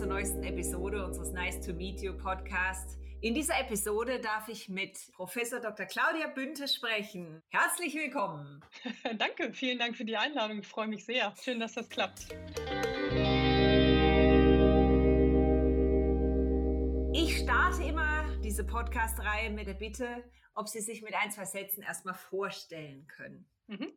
zur neuesten Episode unseres Nice to Meet You Podcast. In dieser Episode darf ich mit Professor Dr. Claudia Bünte sprechen. Herzlich willkommen. Danke, vielen Dank für die Einladung. Ich freue mich sehr. Schön, dass das klappt. Ich starte immer diese Podcast-Reihe mit der Bitte, ob Sie sich mit ein, zwei Sätzen erstmal vorstellen können. Mhm.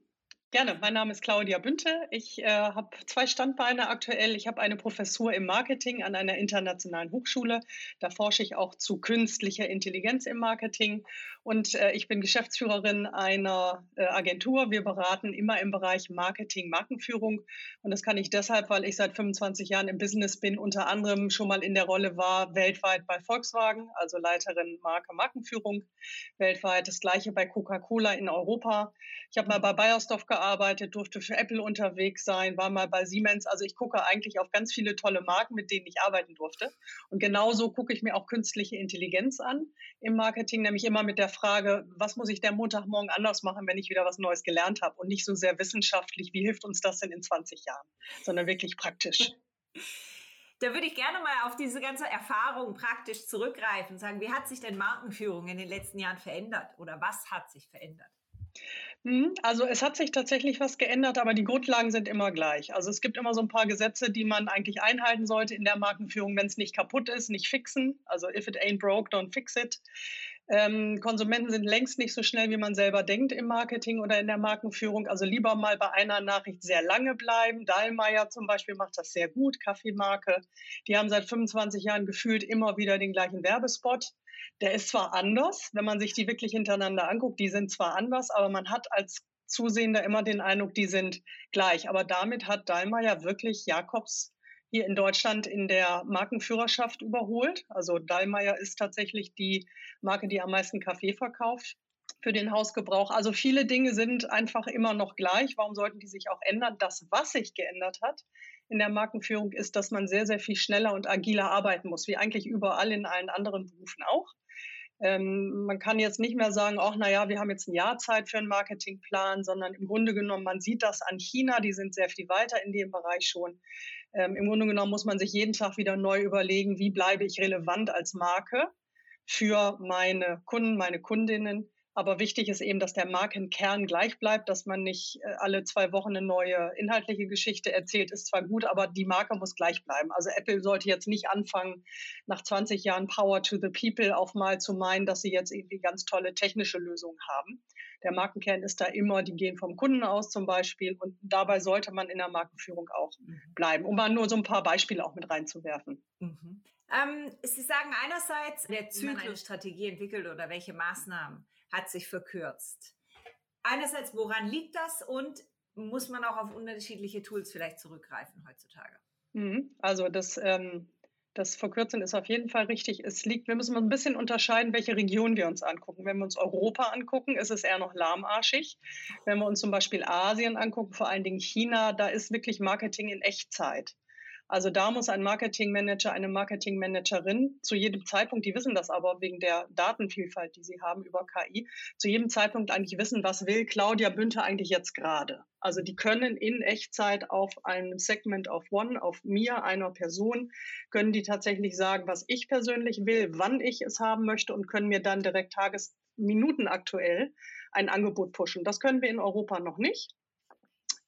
Gerne, mein Name ist Claudia Bünte. Ich äh, habe zwei Standbeine aktuell. Ich habe eine Professur im Marketing an einer internationalen Hochschule. Da forsche ich auch zu künstlicher Intelligenz im Marketing. Und äh, ich bin Geschäftsführerin einer äh, Agentur. Wir beraten immer im Bereich Marketing, Markenführung. Und das kann ich deshalb, weil ich seit 25 Jahren im Business bin, unter anderem schon mal in der Rolle war weltweit bei Volkswagen, also Leiterin Marke, Markenführung weltweit. Das gleiche bei Coca-Cola in Europa. Ich habe mal bei Bayersdorf gearbeitet durfte für Apple unterwegs sein, war mal bei Siemens. Also ich gucke eigentlich auf ganz viele tolle Marken, mit denen ich arbeiten durfte. Und genauso gucke ich mir auch künstliche Intelligenz an im Marketing, nämlich immer mit der Frage, was muss ich der Montagmorgen anders machen, wenn ich wieder was Neues gelernt habe und nicht so sehr wissenschaftlich, wie hilft uns das denn in 20 Jahren, sondern wirklich praktisch. Da würde ich gerne mal auf diese ganze Erfahrung praktisch zurückgreifen und sagen, wie hat sich denn Markenführung in den letzten Jahren verändert oder was hat sich verändert? Mhm. Also es hat sich tatsächlich was geändert, aber die Grundlagen sind immer gleich. Also es gibt immer so ein paar Gesetze, die man eigentlich einhalten sollte in der Markenführung, wenn es nicht kaputt ist, nicht fixen. Also if it ain't broke, don't fix it. Ähm, Konsumenten sind längst nicht so schnell, wie man selber denkt im Marketing oder in der Markenführung. Also lieber mal bei einer Nachricht sehr lange bleiben. Dahlmeier zum Beispiel macht das sehr gut, Kaffeemarke. Die haben seit 25 Jahren gefühlt immer wieder den gleichen Werbespot. Der ist zwar anders, wenn man sich die wirklich hintereinander anguckt, die sind zwar anders, aber man hat als Zusehender immer den Eindruck, die sind gleich. Aber damit hat Dahlmeier wirklich Jakobs hier in Deutschland in der Markenführerschaft überholt. Also Dallmayr ist tatsächlich die Marke, die am meisten Kaffee verkauft für den Hausgebrauch. Also viele Dinge sind einfach immer noch gleich. Warum sollten die sich auch ändern? Das, was sich geändert hat in der Markenführung, ist, dass man sehr, sehr viel schneller und agiler arbeiten muss, wie eigentlich überall in allen anderen Berufen auch. Ähm, man kann jetzt nicht mehr sagen, ach, naja, wir haben jetzt ein Jahr Zeit für einen Marketingplan, sondern im Grunde genommen, man sieht das an China, die sind sehr viel weiter in dem Bereich schon. Ähm, Im Grunde genommen muss man sich jeden Tag wieder neu überlegen, wie bleibe ich relevant als Marke für meine Kunden, meine Kundinnen. Aber wichtig ist eben, dass der Markenkern gleich bleibt, dass man nicht äh, alle zwei Wochen eine neue inhaltliche Geschichte erzählt, ist zwar gut, aber die Marke muss gleich bleiben. Also Apple sollte jetzt nicht anfangen, nach 20 Jahren Power to the People auf mal zu meinen, dass sie jetzt irgendwie ganz tolle technische Lösungen haben. Der Markenkern ist da immer, die gehen vom Kunden aus zum Beispiel und dabei sollte man in der Markenführung auch mhm. bleiben, um mal nur so ein paar Beispiele auch mit reinzuwerfen. Mhm. Ähm, Sie sagen einerseits, der Zyklusstrategie entwickelt oder welche Maßnahmen hat sich verkürzt. Einerseits, woran liegt das und muss man auch auf unterschiedliche Tools vielleicht zurückgreifen heutzutage? Mhm. Also das ähm, das Verkürzen ist auf jeden Fall richtig. Es liegt, wir müssen mal ein bisschen unterscheiden, welche Region wir uns angucken. Wenn wir uns Europa angucken, ist es eher noch lahmarschig. Wenn wir uns zum Beispiel Asien angucken, vor allen Dingen China, da ist wirklich Marketing in Echtzeit. Also da muss ein Marketingmanager, eine Marketingmanagerin zu jedem Zeitpunkt, die wissen das aber wegen der Datenvielfalt, die sie haben über KI, zu jedem Zeitpunkt eigentlich wissen, was will Claudia Bünter eigentlich jetzt gerade. Also die können in Echtzeit auf einem Segment of One, auf mir, einer Person, können die tatsächlich sagen, was ich persönlich will, wann ich es haben möchte und können mir dann direkt Tagesminuten aktuell ein Angebot pushen. Das können wir in Europa noch nicht.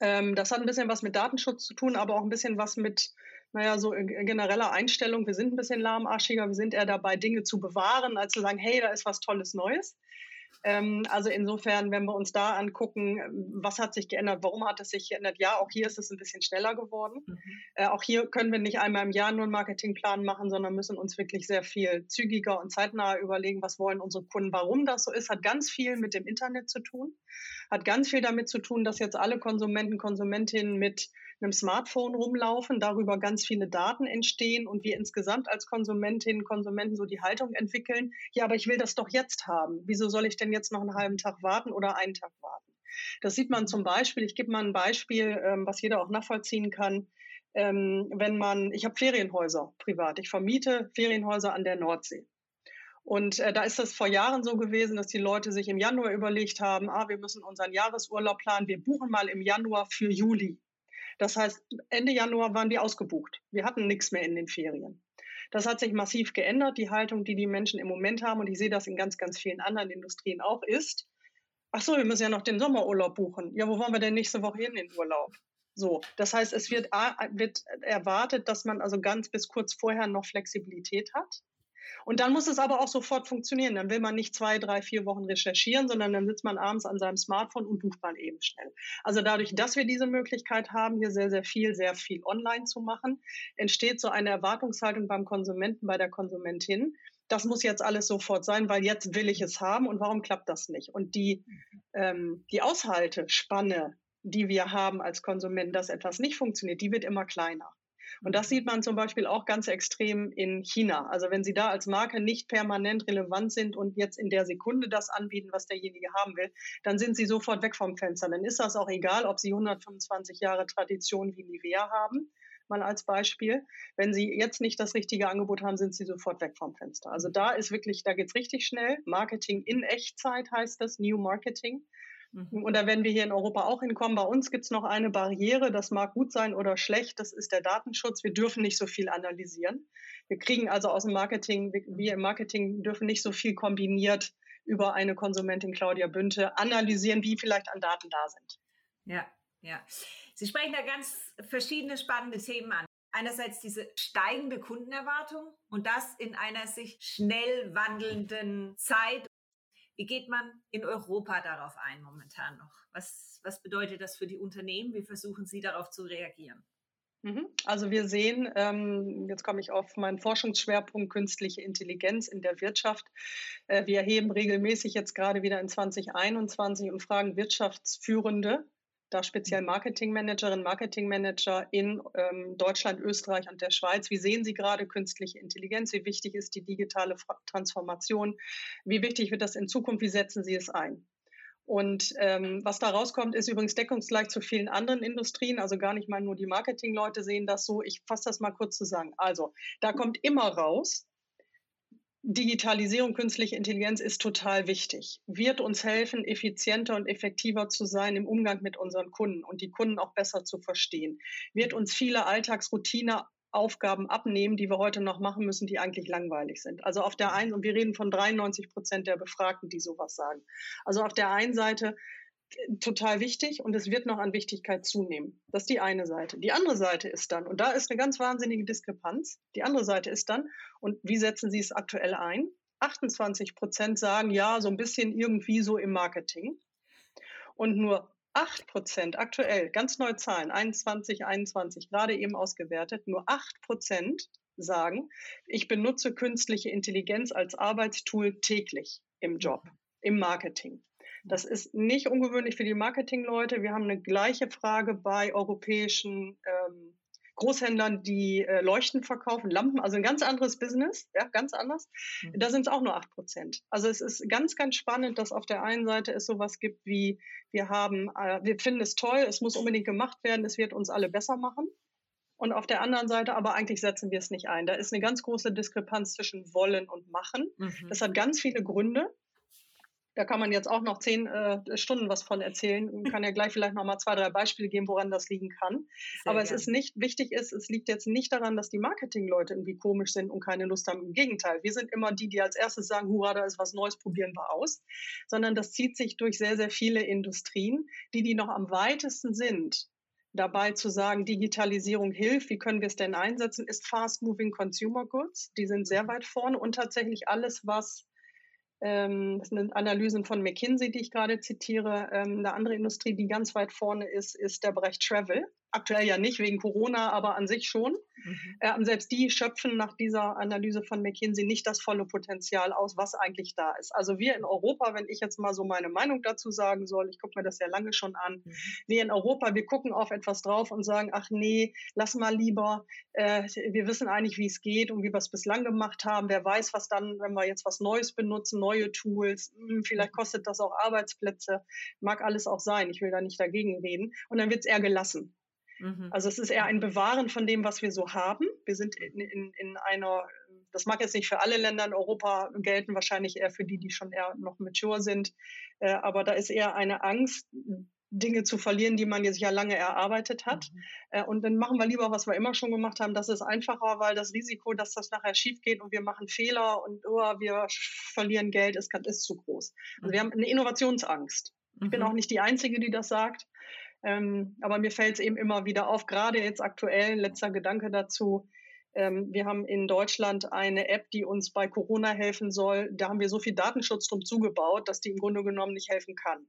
Ähm, das hat ein bisschen was mit Datenschutz zu tun, aber auch ein bisschen was mit, naja, so genereller Einstellung. Wir sind ein bisschen lahmarschiger, wir sind eher dabei, Dinge zu bewahren, als zu sagen, hey, da ist was Tolles Neues. Ähm, also insofern, wenn wir uns da angucken, was hat sich geändert, warum hat es sich geändert, ja, auch hier ist es ein bisschen schneller geworden. Mhm. Äh, auch hier können wir nicht einmal im Jahr nur einen Marketingplan machen, sondern müssen uns wirklich sehr viel zügiger und zeitnah überlegen, was wollen unsere Kunden, warum das so ist, hat ganz viel mit dem Internet zu tun, hat ganz viel damit zu tun, dass jetzt alle Konsumenten, Konsumentinnen mit einem Smartphone rumlaufen, darüber ganz viele Daten entstehen und wir insgesamt als Konsumentinnen, Konsumenten so die Haltung entwickeln, ja, aber ich will das doch jetzt haben. Wieso soll ich denn jetzt noch einen halben Tag warten oder einen Tag warten? Das sieht man zum Beispiel, ich gebe mal ein Beispiel, ähm, was jeder auch nachvollziehen kann. Ähm, wenn man, ich habe Ferienhäuser privat, ich vermiete Ferienhäuser an der Nordsee. Und äh, da ist es vor Jahren so gewesen, dass die Leute sich im Januar überlegt haben, ah, wir müssen unseren Jahresurlaub planen, wir buchen mal im Januar für Juli. Das heißt, Ende Januar waren wir ausgebucht. Wir hatten nichts mehr in den Ferien. Das hat sich massiv geändert. Die Haltung, die die Menschen im Moment haben, und ich sehe das in ganz, ganz vielen anderen Industrien auch, ist, ach so, wir müssen ja noch den Sommerurlaub buchen. Ja, wo wollen wir denn nächste Woche hin in den Urlaub? So, das heißt, es wird, wird erwartet, dass man also ganz bis kurz vorher noch Flexibilität hat. Und dann muss es aber auch sofort funktionieren. Dann will man nicht zwei, drei, vier Wochen recherchieren, sondern dann sitzt man abends an seinem Smartphone und bucht mal eben schnell. Also dadurch, dass wir diese Möglichkeit haben, hier sehr, sehr viel, sehr viel online zu machen, entsteht so eine Erwartungshaltung beim Konsumenten, bei der Konsumentin. Das muss jetzt alles sofort sein, weil jetzt will ich es haben und warum klappt das nicht? Und die, ähm, die Aushaltespanne, die wir haben als Konsumenten, dass etwas nicht funktioniert, die wird immer kleiner. Und das sieht man zum Beispiel auch ganz extrem in China. Also wenn Sie da als Marke nicht permanent relevant sind und jetzt in der Sekunde das anbieten, was derjenige haben will, dann sind Sie sofort weg vom Fenster. Dann ist das auch egal, ob Sie 125 Jahre Tradition wie Nivea haben mal als Beispiel. Wenn Sie jetzt nicht das richtige Angebot haben, sind Sie sofort weg vom Fenster. Also da ist wirklich, da geht es richtig schnell. Marketing in Echtzeit heißt das, New Marketing. Mhm. Und da werden wir hier in Europa auch hinkommen. Bei uns gibt es noch eine Barriere, das mag gut sein oder schlecht, das ist der Datenschutz. Wir dürfen nicht so viel analysieren. Wir kriegen also aus dem Marketing, wir im Marketing dürfen nicht so viel kombiniert über eine Konsumentin Claudia Bünte analysieren, wie vielleicht an Daten da sind. Ja, ja. Sie sprechen da ganz verschiedene spannende Themen an. Einerseits diese steigende Kundenerwartung und das in einer sich schnell wandelnden Zeit wie geht man in Europa darauf ein momentan noch? Was, was bedeutet das für die Unternehmen? Wie versuchen Sie darauf zu reagieren? Mhm. Also wir sehen, ähm, jetzt komme ich auf meinen Forschungsschwerpunkt künstliche Intelligenz in der Wirtschaft. Äh, wir erheben regelmäßig jetzt gerade wieder in 2021 und fragen Wirtschaftsführende, da speziell mhm. Marketingmanagerinnen, Marketingmanager in ähm, Deutschland, Österreich und der Schweiz. Wie sehen Sie gerade künstliche Intelligenz? Wie wichtig ist die digitale Transformation? Wie wichtig wird das in Zukunft? Wie setzen Sie es ein? Und ähm, was da rauskommt, ist übrigens deckungsgleich zu vielen anderen Industrien. Also gar nicht mal nur die Marketingleute sehen das so. Ich fasse das mal kurz zusammen. Also da kommt immer raus, Digitalisierung, künstliche Intelligenz ist total wichtig, wird uns helfen, effizienter und effektiver zu sein im Umgang mit unseren Kunden und die Kunden auch besser zu verstehen, wird uns viele Alltagsroutine Aufgaben abnehmen, die wir heute noch machen müssen, die eigentlich langweilig sind. Also auf der einen, und wir reden von 93 Prozent der Befragten, die sowas sagen. Also auf der einen Seite total wichtig und es wird noch an Wichtigkeit zunehmen. Das ist die eine Seite. Die andere Seite ist dann, und da ist eine ganz wahnsinnige Diskrepanz, die andere Seite ist dann, und wie setzen Sie es aktuell ein? 28 Prozent sagen ja, so ein bisschen irgendwie so im Marketing. Und nur 8 Prozent aktuell, ganz neue Zahlen, 21, 21, gerade eben ausgewertet, nur 8 Prozent sagen, ich benutze künstliche Intelligenz als Arbeitstool täglich im Job, im Marketing. Das ist nicht ungewöhnlich für die Marketingleute. Wir haben eine gleiche Frage bei europäischen ähm, Großhändlern, die äh, Leuchten verkaufen, Lampen, also ein ganz anderes Business, ja, ganz anders. Mhm. Da sind es auch nur acht Prozent. Also es ist ganz, ganz spannend, dass auf der einen Seite es sowas gibt wie, wir haben, äh, wir finden es toll, es muss unbedingt gemacht werden, es wird uns alle besser machen. Und auf der anderen Seite aber eigentlich setzen wir es nicht ein. Da ist eine ganz große Diskrepanz zwischen wollen und machen. Mhm. Das hat ganz viele Gründe. Da kann man jetzt auch noch zehn äh, Stunden was von erzählen und kann ja gleich vielleicht noch mal zwei, drei Beispiele geben, woran das liegen kann. Sehr Aber gern. es ist nicht, wichtig ist, es liegt jetzt nicht daran, dass die Marketingleute irgendwie komisch sind und keine Lust haben. Im Gegenteil, wir sind immer die, die als erstes sagen, hurra, da ist was Neues, probieren wir aus. Sondern das zieht sich durch sehr, sehr viele Industrien, die, die noch am weitesten sind, dabei zu sagen, Digitalisierung hilft, wie können wir es denn einsetzen, ist Fast Moving Consumer Goods. Die sind sehr weit vorne und tatsächlich alles, was das sind Analysen von McKinsey, die ich gerade zitiere. Ähm, eine andere Industrie, die ganz weit vorne ist, ist der Bereich Travel. Aktuell ja nicht wegen Corona, aber an sich schon. Mhm. Äh, selbst die schöpfen nach dieser Analyse von McKinsey nicht das volle Potenzial aus, was eigentlich da ist. Also wir in Europa, wenn ich jetzt mal so meine Meinung dazu sagen soll, ich gucke mir das ja lange schon an, mhm. wir in Europa, wir gucken auf etwas drauf und sagen, ach nee, lass mal lieber, äh, wir wissen eigentlich, wie es geht und wie wir es bislang gemacht haben. Wer weiß, was dann, wenn wir jetzt was Neues benutzen, neue Tools, mh, hm, vielleicht mhm. kostet das auch Arbeitsplätze, mag alles auch sein. Ich will da nicht dagegen reden. Und dann wird es eher gelassen. Mhm. Also es ist eher ein Bewahren von dem, was wir so haben. Wir sind in, in, in einer, das mag jetzt nicht für alle Länder in Europa gelten, wahrscheinlich eher für die, die schon eher noch mature sind. Äh, aber da ist eher eine Angst, Dinge zu verlieren, die man sich ja lange erarbeitet hat. Mhm. Äh, und dann machen wir lieber, was wir immer schon gemacht haben. Das ist einfacher, weil das Risiko, dass das nachher schief geht und wir machen Fehler und oh, wir verlieren Geld, ist, ist zu groß. Also wir mhm. haben eine Innovationsangst. Ich bin mhm. auch nicht die Einzige, die das sagt. Ähm, aber mir fällt es eben immer wieder auf, gerade jetzt aktuell, letzter Gedanke dazu, ähm, wir haben in Deutschland eine App, die uns bei Corona helfen soll. Da haben wir so viel Datenschutz drum zugebaut, dass die im Grunde genommen nicht helfen kann.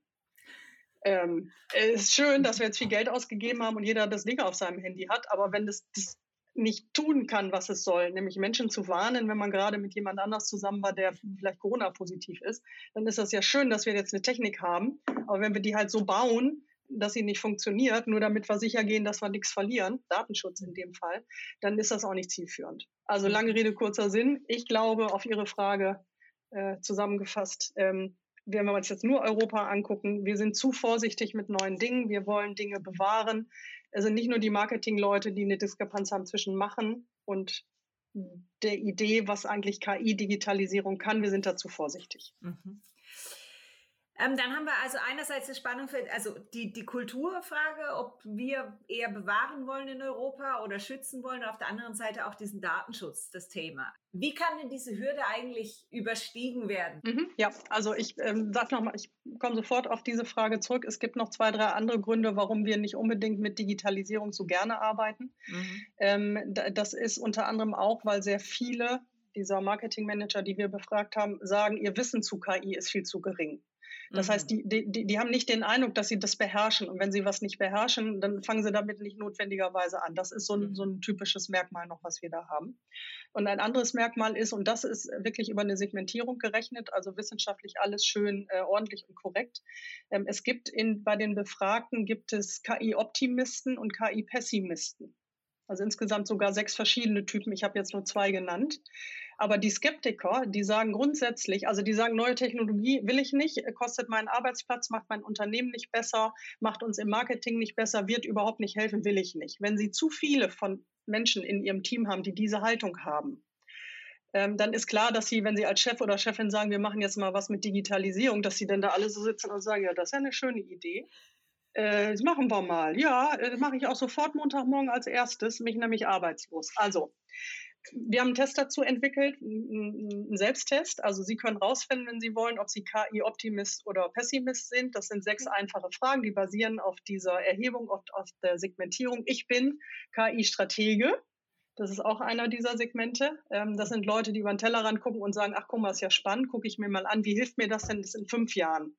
Ähm, es ist schön, dass wir jetzt viel Geld ausgegeben haben und jeder das Ding auf seinem Handy hat, aber wenn das, das nicht tun kann, was es soll, nämlich Menschen zu warnen, wenn man gerade mit jemand anders zusammen war, der vielleicht Corona-positiv ist, dann ist das ja schön, dass wir jetzt eine Technik haben. Aber wenn wir die halt so bauen, dass sie nicht funktioniert, nur damit wir sicher gehen, dass wir nichts verlieren, Datenschutz in dem Fall, dann ist das auch nicht zielführend. Also lange Rede, kurzer Sinn. Ich glaube, auf Ihre Frage äh, zusammengefasst, ähm, wenn wir uns jetzt nur Europa angucken, wir sind zu vorsichtig mit neuen Dingen, wir wollen Dinge bewahren. Es sind nicht nur die Marketingleute, die eine Diskrepanz haben zwischen machen und der Idee, was eigentlich KI-Digitalisierung kann, wir sind dazu vorsichtig. Mhm. Ähm, dann haben wir also einerseits die Spannung für, also die, die Kulturfrage, ob wir eher bewahren wollen in Europa oder schützen wollen, und auf der anderen Seite auch diesen Datenschutz, das Thema. Wie kann denn diese Hürde eigentlich überstiegen werden? Mhm, ja, also ich ähm, sage nochmal, ich komme sofort auf diese Frage zurück. Es gibt noch zwei, drei andere Gründe, warum wir nicht unbedingt mit Digitalisierung so gerne arbeiten. Mhm. Ähm, das ist unter anderem auch, weil sehr viele dieser Marketingmanager, die wir befragt haben, sagen, ihr Wissen zu KI ist viel zu gering. Das mhm. heißt, die, die, die haben nicht den Eindruck, dass sie das beherrschen. Und wenn sie was nicht beherrschen, dann fangen sie damit nicht notwendigerweise an. Das ist so ein, so ein typisches Merkmal noch, was wir da haben. Und ein anderes Merkmal ist, und das ist wirklich über eine Segmentierung gerechnet, also wissenschaftlich alles schön äh, ordentlich und korrekt. Ähm, es gibt in, bei den Befragten gibt es KI-Optimisten und KI-Pessimisten. Also insgesamt sogar sechs verschiedene Typen. Ich habe jetzt nur zwei genannt. Aber die Skeptiker, die sagen grundsätzlich, also die sagen, neue Technologie will ich nicht, kostet meinen Arbeitsplatz, macht mein Unternehmen nicht besser, macht uns im Marketing nicht besser, wird überhaupt nicht helfen, will ich nicht. Wenn sie zu viele von Menschen in ihrem Team haben, die diese Haltung haben, ähm, dann ist klar, dass sie, wenn sie als Chef oder Chefin sagen, wir machen jetzt mal was mit Digitalisierung, dass sie dann da alle so sitzen und sagen, ja, das ist ja eine schöne Idee. Äh, das machen wir mal. Ja, äh, das mache ich auch sofort Montagmorgen als erstes, mich nämlich arbeitslos. Also, wir haben einen Test dazu entwickelt, einen Selbsttest. Also Sie können rausfinden, wenn Sie wollen, ob Sie KI-Optimist oder Pessimist sind. Das sind sechs einfache Fragen, die basieren auf dieser Erhebung, auf, auf der Segmentierung. Ich bin KI-Stratege. Das ist auch einer dieser Segmente. Ähm, das sind Leute, die über den Tellerrand gucken und sagen, ach guck mal, ist ja spannend, gucke ich mir mal an, wie hilft mir das denn das in fünf Jahren?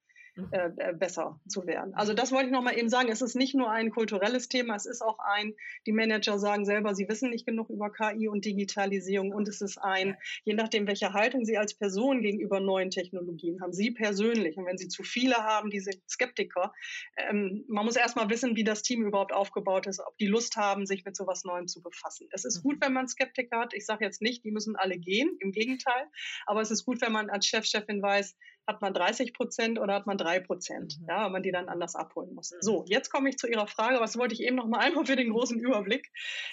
Äh, besser zu werden. Also das wollte ich nochmal eben sagen. Es ist nicht nur ein kulturelles Thema, es ist auch ein, die Manager sagen selber, sie wissen nicht genug über KI und Digitalisierung und es ist ein, je nachdem, welche Haltung sie als Person gegenüber neuen Technologien haben, sie persönlich. Und wenn sie zu viele haben, diese Skeptiker, ähm, man muss erstmal wissen, wie das Team überhaupt aufgebaut ist, ob die Lust haben, sich mit sowas Neuem zu befassen. Es ist gut, wenn man Skeptiker hat. Ich sage jetzt nicht, die müssen alle gehen, im Gegenteil. Aber es ist gut, wenn man als Chef, Chefin weiß, hat man 30 Prozent oder hat man drei Prozent, mhm. ja, wenn man die dann anders abholen muss. Mhm. So, jetzt komme ich zu Ihrer Frage. Was wollte ich eben noch mal einmal für den großen Überblick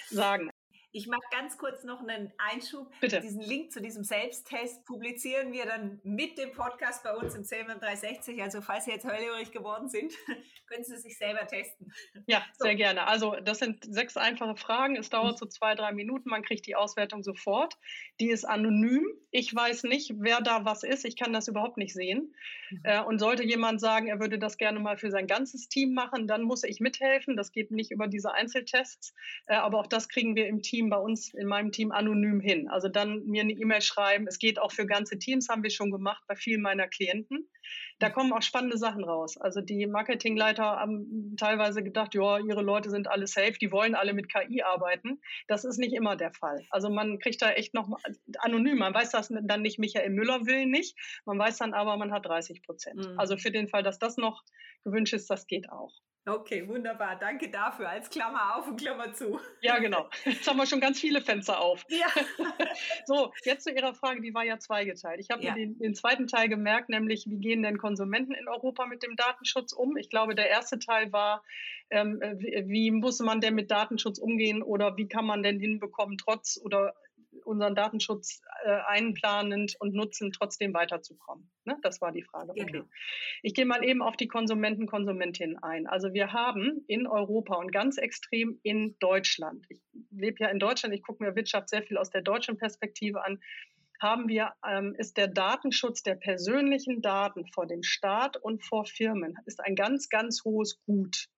sagen? Ich mache ganz kurz noch einen Einschub. Bitte. Diesen Link zu diesem Selbsttest publizieren wir dann mit dem Podcast bei uns im CMM 360. Also falls Sie jetzt hellhörig geworden sind, können Sie sich selber testen. Ja, so. sehr gerne. Also das sind sechs einfache Fragen. Es dauert so zwei, drei Minuten. Man kriegt die Auswertung sofort. Die ist anonym. Ich weiß nicht, wer da was ist. Ich kann das überhaupt nicht sehen. Mhm. Äh, und sollte jemand sagen, er würde das gerne mal für sein ganzes Team machen, dann muss ich mithelfen. Das geht nicht über diese Einzeltests. Äh, aber auch das kriegen wir im Team Team bei uns, in meinem Team anonym hin. Also dann mir eine E-Mail schreiben. Es geht auch für ganze Teams, haben wir schon gemacht bei vielen meiner Klienten. Da kommen auch spannende Sachen raus. Also die Marketingleiter haben teilweise gedacht, ja, ihre Leute sind alle safe, die wollen alle mit KI arbeiten. Das ist nicht immer der Fall. Also man kriegt da echt noch anonym. Man weiß das dann nicht, Michael Müller will nicht. Man weiß dann aber, man hat 30 Prozent. Mhm. Also für den Fall, dass das noch gewünscht ist, das geht auch. Okay, wunderbar. Danke dafür. Als Klammer auf und Klammer zu. Ja, genau. Jetzt haben wir schon ganz viele Fenster auf. Ja. so, jetzt zu Ihrer Frage, die war ja zweigeteilt. Ich habe ja. mir den, den, zweiten Teil gemerkt, nämlich wie gehen denn Konsumenten in Europa mit dem Datenschutz um? Ich glaube, der erste Teil war, ähm, wie, wie muss man denn mit Datenschutz umgehen oder wie kann man denn hinbekommen, trotz oder unseren Datenschutz äh, einplanend und nutzen, trotzdem weiterzukommen? Ne? Das war die Frage. Okay. Genau. Ich gehe mal eben auf die Konsumenten, Konsumentinnen ein. Also wir haben in Europa und ganz extrem in Deutschland, ich lebe ja in Deutschland, ich gucke mir Wirtschaft sehr viel aus der deutschen Perspektive an, haben wir, ähm, ist der Datenschutz der persönlichen Daten vor dem Staat und vor Firmen, ist ein ganz, ganz hohes Gut.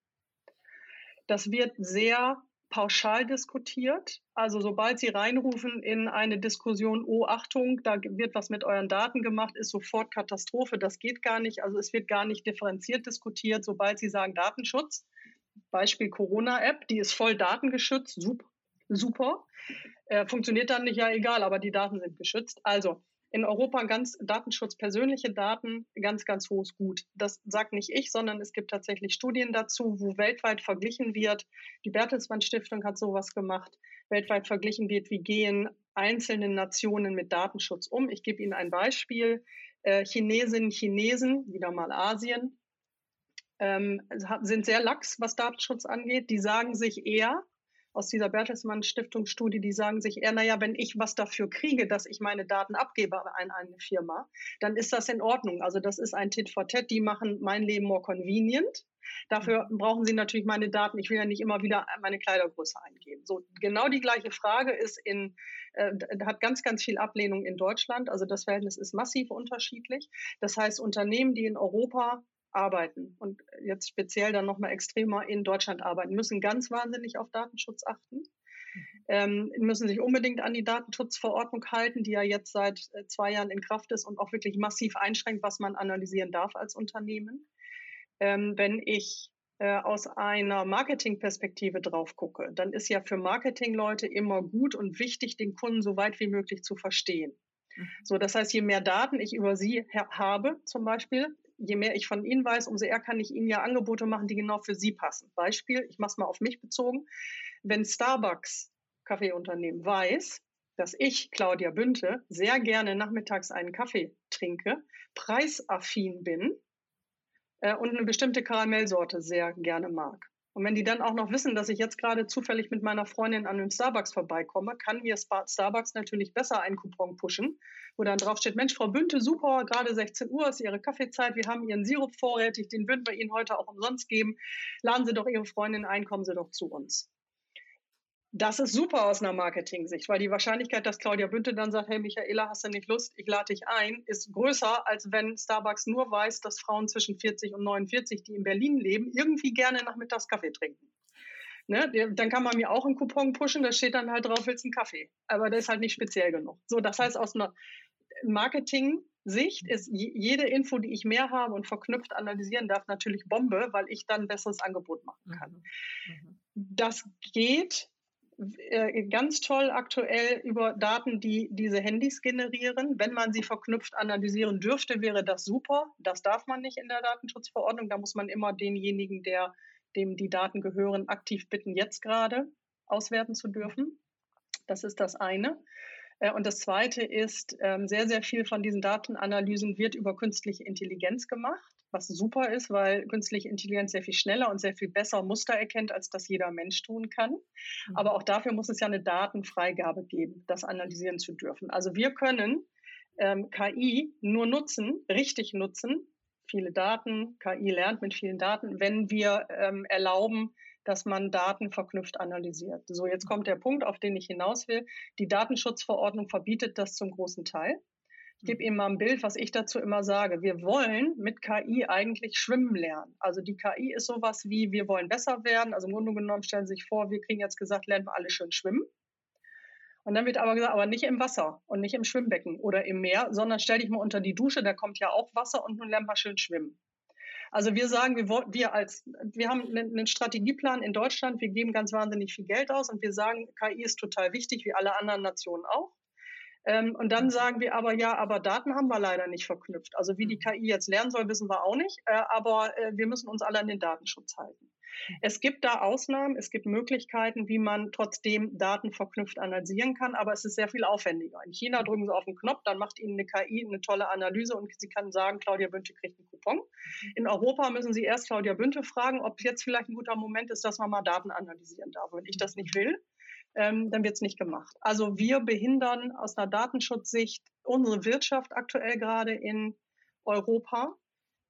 Das wird sehr pauschal diskutiert. Also sobald Sie reinrufen in eine Diskussion, oh Achtung, da wird was mit euren Daten gemacht, ist sofort Katastrophe. Das geht gar nicht. Also es wird gar nicht differenziert diskutiert, sobald Sie sagen Datenschutz. Beispiel Corona-App, die ist voll datengeschützt, super. super. Äh, funktioniert dann nicht, ja egal, aber die Daten sind geschützt. Also in Europa ganz Datenschutz, persönliche Daten, ganz, ganz hohes Gut. Das sagt nicht ich, sondern es gibt tatsächlich Studien dazu, wo weltweit verglichen wird. Die Bertelsmann Stiftung hat sowas gemacht. Weltweit verglichen wird, wie gehen einzelne Nationen mit Datenschutz um. Ich gebe Ihnen ein Beispiel. Äh, Chinesinnen, Chinesen, wieder mal Asien, ähm, sind sehr lax, was Datenschutz angeht. Die sagen sich eher, aus dieser Bertelsmann Stiftungsstudie, die sagen sich eher, naja, wenn ich was dafür kriege, dass ich meine Daten abgebe an eine Firma, dann ist das in Ordnung. Also das ist ein Tit for Tat, die machen mein Leben more convenient. Dafür brauchen sie natürlich meine Daten. Ich will ja nicht immer wieder meine Kleidergröße eingeben. So genau die gleiche Frage ist in äh, hat ganz ganz viel Ablehnung in Deutschland. Also das Verhältnis ist massiv unterschiedlich. Das heißt Unternehmen, die in Europa arbeiten und jetzt speziell dann nochmal extremer in Deutschland arbeiten, müssen ganz wahnsinnig auf Datenschutz achten, mhm. ähm, müssen sich unbedingt an die Datenschutzverordnung halten, die ja jetzt seit äh, zwei Jahren in Kraft ist und auch wirklich massiv einschränkt, was man analysieren darf als Unternehmen. Ähm, wenn ich äh, aus einer Marketingperspektive drauf gucke, dann ist ja für Marketingleute immer gut und wichtig, den Kunden so weit wie möglich zu verstehen. Mhm. So, das heißt, je mehr Daten ich über sie habe, zum Beispiel, je mehr ich von Ihnen weiß, umso eher kann ich Ihnen ja Angebote machen, die genau für Sie passen. Beispiel, ich mache es mal auf mich bezogen. Wenn Starbucks Kaffeeunternehmen weiß, dass ich, Claudia Bünte, sehr gerne nachmittags einen Kaffee trinke, preisaffin bin äh, und eine bestimmte Karamellsorte sehr gerne mag. Und wenn die dann auch noch wissen, dass ich jetzt gerade zufällig mit meiner Freundin an einem Starbucks vorbeikomme, kann mir Starbucks natürlich besser einen Coupon pushen, wo dann drauf steht, Mensch, Frau Bünte, super, gerade 16 Uhr ist Ihre Kaffeezeit, wir haben Ihren Sirup vorrätig, den würden wir Ihnen heute auch umsonst geben. Laden Sie doch Ihre Freundin ein, kommen Sie doch zu uns. Das ist super aus einer Marketing-Sicht, weil die Wahrscheinlichkeit, dass Claudia Bünte dann sagt, hey Michaela, hast du nicht Lust, ich lade dich ein, ist größer, als wenn Starbucks nur weiß, dass Frauen zwischen 40 und 49, die in Berlin leben, irgendwie gerne nachmittags Kaffee trinken. Ne, dann kann man mir auch einen Coupon pushen, da steht dann halt drauf, willst du einen Kaffee. Aber der ist halt nicht speziell genug. So, das heißt, aus einer Marketing-Sicht ist jede Info, die ich mehr habe und verknüpft analysieren darf, natürlich Bombe, weil ich dann ein besseres Angebot machen kann. Mhm. mhm. Das geht ganz toll aktuell über Daten, die diese Handys generieren. Wenn man sie verknüpft analysieren dürfte, wäre das super. Das darf man nicht in der Datenschutzverordnung. Da muss man immer denjenigen, der dem die Daten gehören, aktiv bitten, jetzt gerade auswerten zu dürfen. Das ist das eine. Äh, und das Zweite ist, ähm, sehr, sehr viel von diesen Datenanalysen wird über künstliche Intelligenz gemacht, was super ist, weil künstliche Intelligenz sehr viel schneller und sehr viel besser Muster erkennt, als das jeder Mensch tun kann. Mhm. Aber auch dafür muss es ja eine Datenfreigabe geben, das analysieren zu dürfen. Also wir können ähm, KI nur nutzen, richtig nutzen, viele Daten, KI lernt mit vielen Daten, wenn wir ähm, erlauben, dass man Daten verknüpft analysiert. So, jetzt kommt der Punkt, auf den ich hinaus will. Die Datenschutzverordnung verbietet das zum großen Teil. Ich gebe Ihnen mal ein Bild, was ich dazu immer sage. Wir wollen mit KI eigentlich schwimmen lernen. Also die KI ist sowas wie, wir wollen besser werden. Also im Grunde genommen stellen Sie sich vor, wir kriegen jetzt gesagt, lernen wir alle schön schwimmen. Und dann wird aber gesagt, aber nicht im Wasser und nicht im Schwimmbecken oder im Meer, sondern stell dich mal unter die Dusche, da kommt ja auch Wasser und nun lernen wir schön schwimmen. Also wir sagen, wir, wir, als, wir haben einen Strategieplan in Deutschland, wir geben ganz wahnsinnig viel Geld aus und wir sagen, KI ist total wichtig, wie alle anderen Nationen auch. Ähm, und dann sagen wir aber, ja, aber Daten haben wir leider nicht verknüpft. Also wie die KI jetzt lernen soll, wissen wir auch nicht, äh, aber äh, wir müssen uns alle an den Datenschutz halten. Es gibt da Ausnahmen, es gibt Möglichkeiten, wie man trotzdem Daten verknüpft analysieren kann, aber es ist sehr viel aufwendiger. In China drücken Sie auf den Knopf, dann macht Ihnen eine KI eine tolle Analyse und sie kann sagen, Claudia Bünte kriegt einen Coupon. In Europa müssen Sie erst Claudia Bünte fragen, ob jetzt vielleicht ein guter Moment ist, dass man mal Daten analysieren darf. Wenn ich das nicht will, ähm, dann wird es nicht gemacht. Also wir behindern aus einer Datenschutzsicht unsere Wirtschaft aktuell gerade in Europa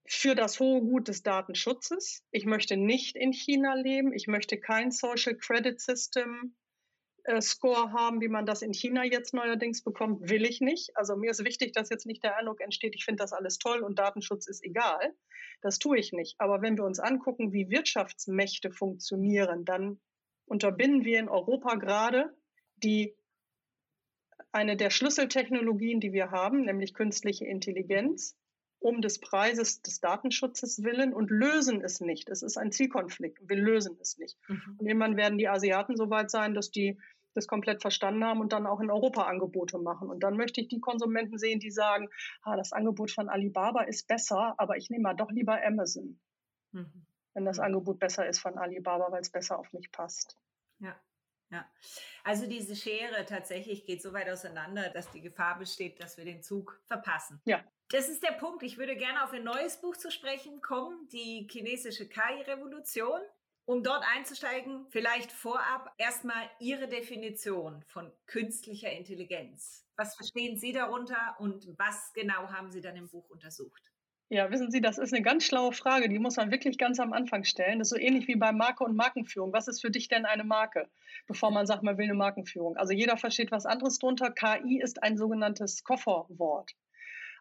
für das hohe Gut des Datenschutzes. Ich möchte nicht in China leben. Ich möchte kein Social Credit System äh, Score haben, wie man das in China jetzt neuerdings bekommt, will ich nicht. Also mir ist wichtig, dass jetzt nicht der Eindruck entsteht, ich finde das alles toll und Datenschutz ist egal. Das tue ich nicht. Aber wenn wir uns angucken, wie Wirtschaftsmächte funktionieren, dann unterbinden wir in Europa gerade die eine der Schlüsseltechnologien, die wir haben, nämlich künstliche Intelligenz, um des Preises des Datenschutzes willen und lösen es nicht. Es ist ein Zielkonflikt. Wir lösen es nicht. Mhm. Und irgendwann werden die Asiaten so weit sein, dass die das komplett verstanden haben und dann auch in Europa Angebote machen. Und dann möchte ich die Konsumenten sehen, die sagen, ah, das Angebot von Alibaba ist besser, aber ich nehme mal doch lieber Amazon, mhm. Wenn das. Angebot besser ist von Alibaba, weil es besser auf mich passt. Ja. Ja, also diese Schere tatsächlich geht so weit auseinander, dass die Gefahr besteht, dass wir den Zug verpassen. Ja. Das ist der Punkt. Ich würde gerne auf ein neues Buch zu sprechen kommen, die chinesische KI-Revolution. Um dort einzusteigen, vielleicht vorab erstmal Ihre Definition von künstlicher Intelligenz. Was verstehen Sie darunter und was genau haben Sie dann im Buch untersucht? Ja, wissen Sie, das ist eine ganz schlaue Frage, die muss man wirklich ganz am Anfang stellen. Das ist so ähnlich wie bei Marke und Markenführung. Was ist für dich denn eine Marke, bevor man sagt, man will eine Markenführung? Also jeder versteht was anderes drunter. KI ist ein sogenanntes Kofferwort.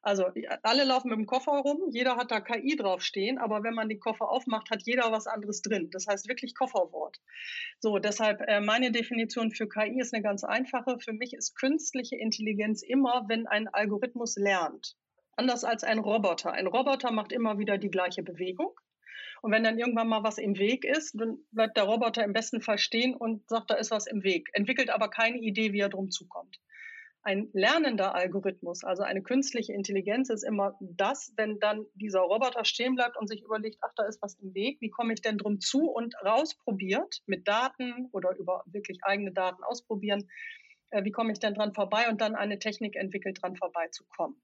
Also alle laufen mit dem Koffer rum, jeder hat da KI draufstehen, aber wenn man den Koffer aufmacht, hat jeder was anderes drin. Das heißt wirklich Kofferwort. So, deshalb äh, meine Definition für KI ist eine ganz einfache. Für mich ist künstliche Intelligenz immer, wenn ein Algorithmus lernt. Anders als ein Roboter. Ein Roboter macht immer wieder die gleiche Bewegung. Und wenn dann irgendwann mal was im Weg ist, dann bleibt der Roboter im besten Fall stehen und sagt, da ist was im Weg, entwickelt aber keine Idee, wie er drum zukommt. Ein lernender Algorithmus, also eine künstliche Intelligenz, ist immer das, wenn dann dieser Roboter stehen bleibt und sich überlegt, ach, da ist was im Weg, wie komme ich denn drum zu und rausprobiert mit Daten oder über wirklich eigene Daten ausprobieren, äh, wie komme ich denn dran vorbei und dann eine Technik entwickelt, dran vorbeizukommen.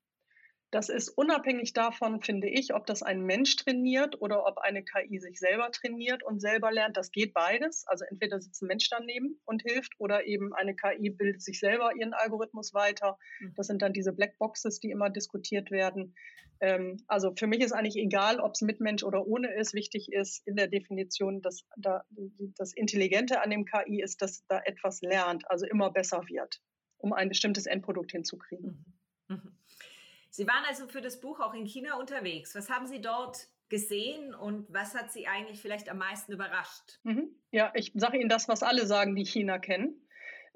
Das ist unabhängig davon, finde ich, ob das ein Mensch trainiert oder ob eine KI sich selber trainiert und selber lernt. Das geht beides. Also entweder sitzt ein Mensch daneben und hilft oder eben eine KI bildet sich selber ihren Algorithmus weiter. Mhm. Das sind dann diese Blackboxes, die immer diskutiert werden. Ähm, also für mich ist eigentlich egal, ob es mit Mensch oder ohne ist. Wichtig ist in der Definition, dass da, das Intelligente an dem KI ist, dass da etwas lernt, also immer besser wird, um ein bestimmtes Endprodukt hinzukriegen. Mhm. Mhm. Sie waren also für das Buch auch in China unterwegs. Was haben Sie dort gesehen und was hat Sie eigentlich vielleicht am meisten überrascht? Mhm. Ja, ich sage Ihnen das, was alle sagen, die China kennen.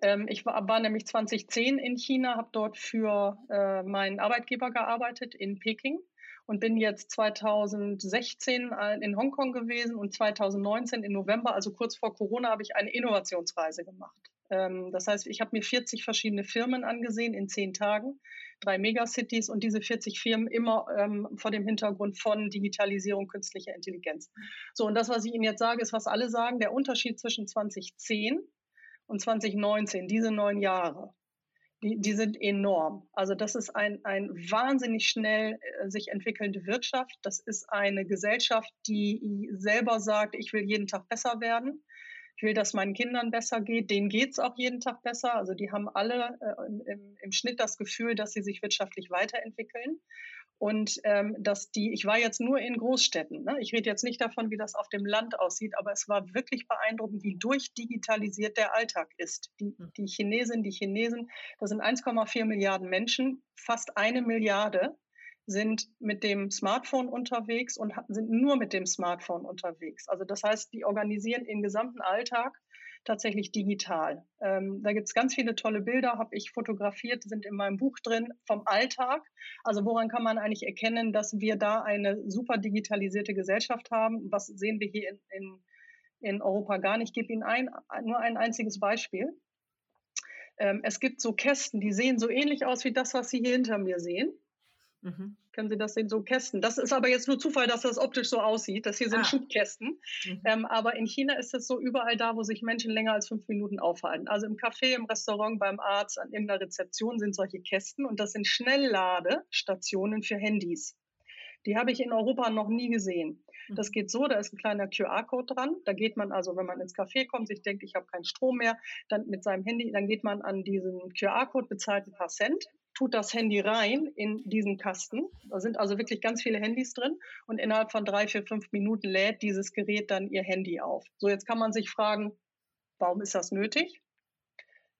Ähm, ich war, war, nämlich 2010 in China, habe dort für äh, meinen Arbeitgeber gearbeitet in Peking und bin jetzt 2016 äh, in Hongkong gewesen und 2019 im November, also kurz vor Corona, habe ich eine Innovationsreise gemacht. Ähm, das heißt, ich habe mir 40 verschiedene Firmen angesehen in zehn Tagen, drei Megacities und diese 40 Firmen immer ähm, vor dem Hintergrund von Digitalisierung, künstlicher Intelligenz. So, und das, was ich Ihnen jetzt sage, ist, was alle sagen, der Unterschied zwischen 2010 und 2019, diese neun Jahre, die, die sind enorm. Also das ist ein, ein wahnsinnig schnell äh, sich entwickelnde Wirtschaft. Das ist eine Gesellschaft, die selber sagt, ich will jeden Tag besser werden. Ich will, dass meinen Kindern besser geht. Denen geht es auch jeden Tag besser. Also die haben alle äh, im, im, Schnitt das Gefühl, dass sie sich wirtschaftlich weiterentwickeln. Und ähm, dass die, ich war jetzt nur in Großstädten. Ne? Ich rede jetzt nicht davon, wie das auf dem Land aussieht, aber es war wirklich beeindruckend, wie durchdigitalisiert der Alltag ist. Die, hm. die Chinesinnen, die Chinesen, das sind 1,4 Milliarden Menschen, fast eine Milliarde sind mit dem Smartphone unterwegs und sind nur mit dem Smartphone unterwegs. Also das heißt, die organisieren ihren gesamten Alltag tatsächlich digital. Ähm, da gibt es ganz viele tolle Bilder, habe ich fotografiert, sind in meinem Buch drin vom Alltag. Also woran kann man eigentlich erkennen, dass wir da eine super digitalisierte Gesellschaft haben? Was sehen wir hier in, in, in Europa gar nicht? Ich gebe Ihnen ein, nur ein einziges Beispiel. Ähm, es gibt so Kästen, die sehen so ähnlich aus wie das, was Sie hier hinter mir sehen. Mhm. Können Sie das sehen? So Kästen. Das ist aber jetzt nur Zufall, dass das optisch so aussieht. Das hier sind ah. Schubkästen. Mhm. Ähm, aber in China ist es so überall da, wo sich Menschen länger als fünf Minuten aufhalten. Also im Café, im Restaurant, beim Arzt, an irgendeiner Rezeption sind solche Kästen und das sind Schnellladestationen für Handys. Die habe ich in Europa noch nie gesehen. Das mhm. geht so, da ist ein kleiner QR-Code dran. Da geht man also, wenn man ins Café kommt, sich denkt, ich habe keinen Strom mehr, dann mit seinem Handy, dann geht man an diesen QR-Code, bezahlt ein paar Cent tut das Handy rein in diesen Kasten. Da sind also wirklich ganz viele Handys drin und innerhalb von drei, vier, fünf Minuten lädt dieses Gerät dann ihr Handy auf. So, jetzt kann man sich fragen, warum ist das nötig?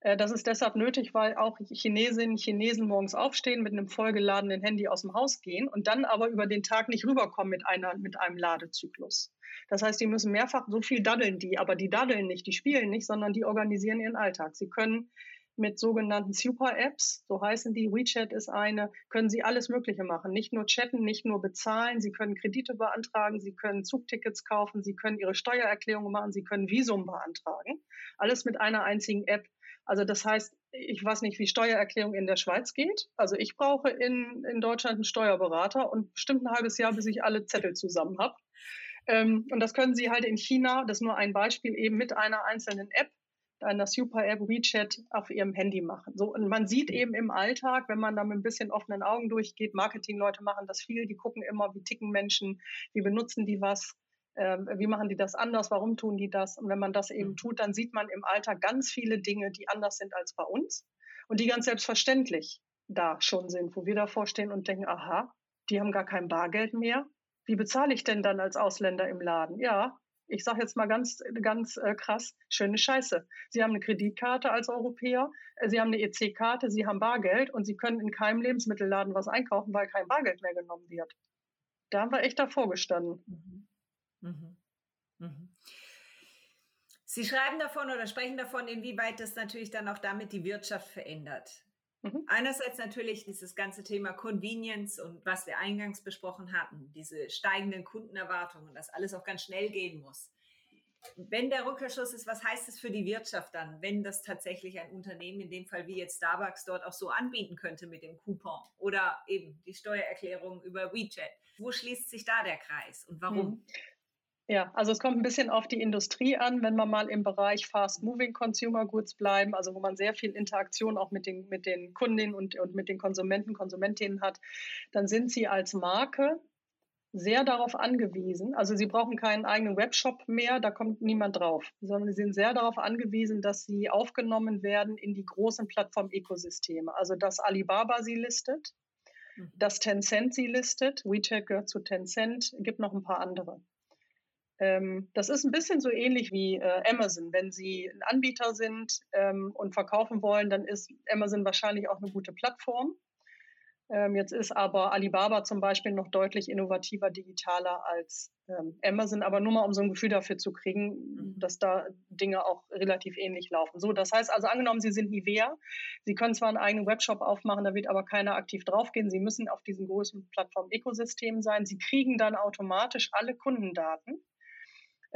Äh, das ist deshalb nötig, weil auch Chinesinnen und Chinesen morgens aufstehen, mit einem vollgeladenen Handy aus dem Haus gehen und dann aber über den Tag nicht rüberkommen mit, einer, mit einem Ladezyklus. Das heißt, die müssen mehrfach, so viel daddeln die, aber die daddeln nicht, die spielen nicht, sondern die organisieren ihren Alltag. Sie können mit sogenannten Super-Apps, so heißen die, WeChat ist eine, können Sie alles Mögliche machen. Nicht nur chatten, nicht nur bezahlen, Sie können Kredite beantragen, Sie können Zugtickets kaufen, Sie können Ihre Steuererklärung machen, Sie können Visum beantragen. Alles mit einer einzigen App. Also das heißt, ich weiß nicht, wie Steuererklärung in der Schweiz geht. Also ich brauche in, in Deutschland einen Steuerberater und bestimmt ein halbes Jahr, bis ich alle Zettel zusammen habe. Ähm, und das können Sie halt in China, das ist nur ein Beispiel, eben mit einer einzelnen App einer Super-App WeChat auf ihrem Handy machen. So, und man sieht eben im Alltag, wenn man da mit ein bisschen offenen Augen durchgeht, Marketingleute machen das viel, die gucken immer, wie ticken Menschen, wie benutzen die was, äh, wie machen die das anders, warum tun die das? Und wenn man das eben mhm. tut, dann sieht man im Alltag ganz viele Dinge, die anders sind als bei uns und die ganz selbstverständlich da schon sind, wo wir davor stehen und denken, aha, die haben gar kein Bargeld mehr. Wie bezahle ich denn dann als Ausländer im Laden? Ja, ich sage jetzt mal ganz, ganz äh, krass, schöne Scheiße. Sie haben eine Kreditkarte als Europäer, äh, Sie haben eine EC-Karte, Sie haben Bargeld und Sie können in keinem Lebensmittelladen was einkaufen, weil kein Bargeld mehr genommen wird. Da haben wir echt davor gestanden. Mhm. Mhm. Mhm. Sie schreiben davon oder sprechen davon, inwieweit das natürlich dann auch damit die Wirtschaft verändert. Mhm. Einerseits natürlich dieses ganze Thema Convenience und was wir eingangs besprochen hatten, diese steigenden Kundenerwartungen, dass alles auch ganz schnell gehen muss. Wenn der Rückkehrschluss ist, was heißt es für die Wirtschaft dann, wenn das tatsächlich ein Unternehmen, in dem Fall wie jetzt Starbucks, dort auch so anbieten könnte mit dem Coupon oder eben die Steuererklärung über WeChat? Wo schließt sich da der Kreis und warum? Mhm. Ja, also es kommt ein bisschen auf die Industrie an, wenn wir mal im Bereich Fast Moving Consumer Goods bleiben, also wo man sehr viel Interaktion auch mit den, mit den Kundinnen und, und mit den Konsumenten, Konsumentinnen hat, dann sind sie als Marke sehr darauf angewiesen. Also sie brauchen keinen eigenen Webshop mehr, da kommt niemand drauf, sondern sie sind sehr darauf angewiesen, dass sie aufgenommen werden in die großen Plattform-Ökosysteme. Also dass Alibaba sie listet, mhm. dass Tencent sie listet, WeChat gehört zu Tencent, gibt noch ein paar andere. Ähm, das ist ein bisschen so ähnlich wie äh, Amazon. Wenn Sie ein Anbieter sind ähm, und verkaufen wollen, dann ist Amazon wahrscheinlich auch eine gute Plattform. Ähm, jetzt ist aber Alibaba zum Beispiel noch deutlich innovativer, digitaler als Amazon, aber nur mal um so ein Gefühl dafür zu kriegen, mhm. dass da Dinge auch relativ ähnlich laufen. So, das heißt also angenommen, Sie sind Nivea, Sie können zwar einen eigenen Webshop aufmachen, da wird aber keiner aktiv draufgehen. Sie müssen auf diesem großen Plattform-Ökosystem sein. Sie kriegen dann automatisch alle Kundendaten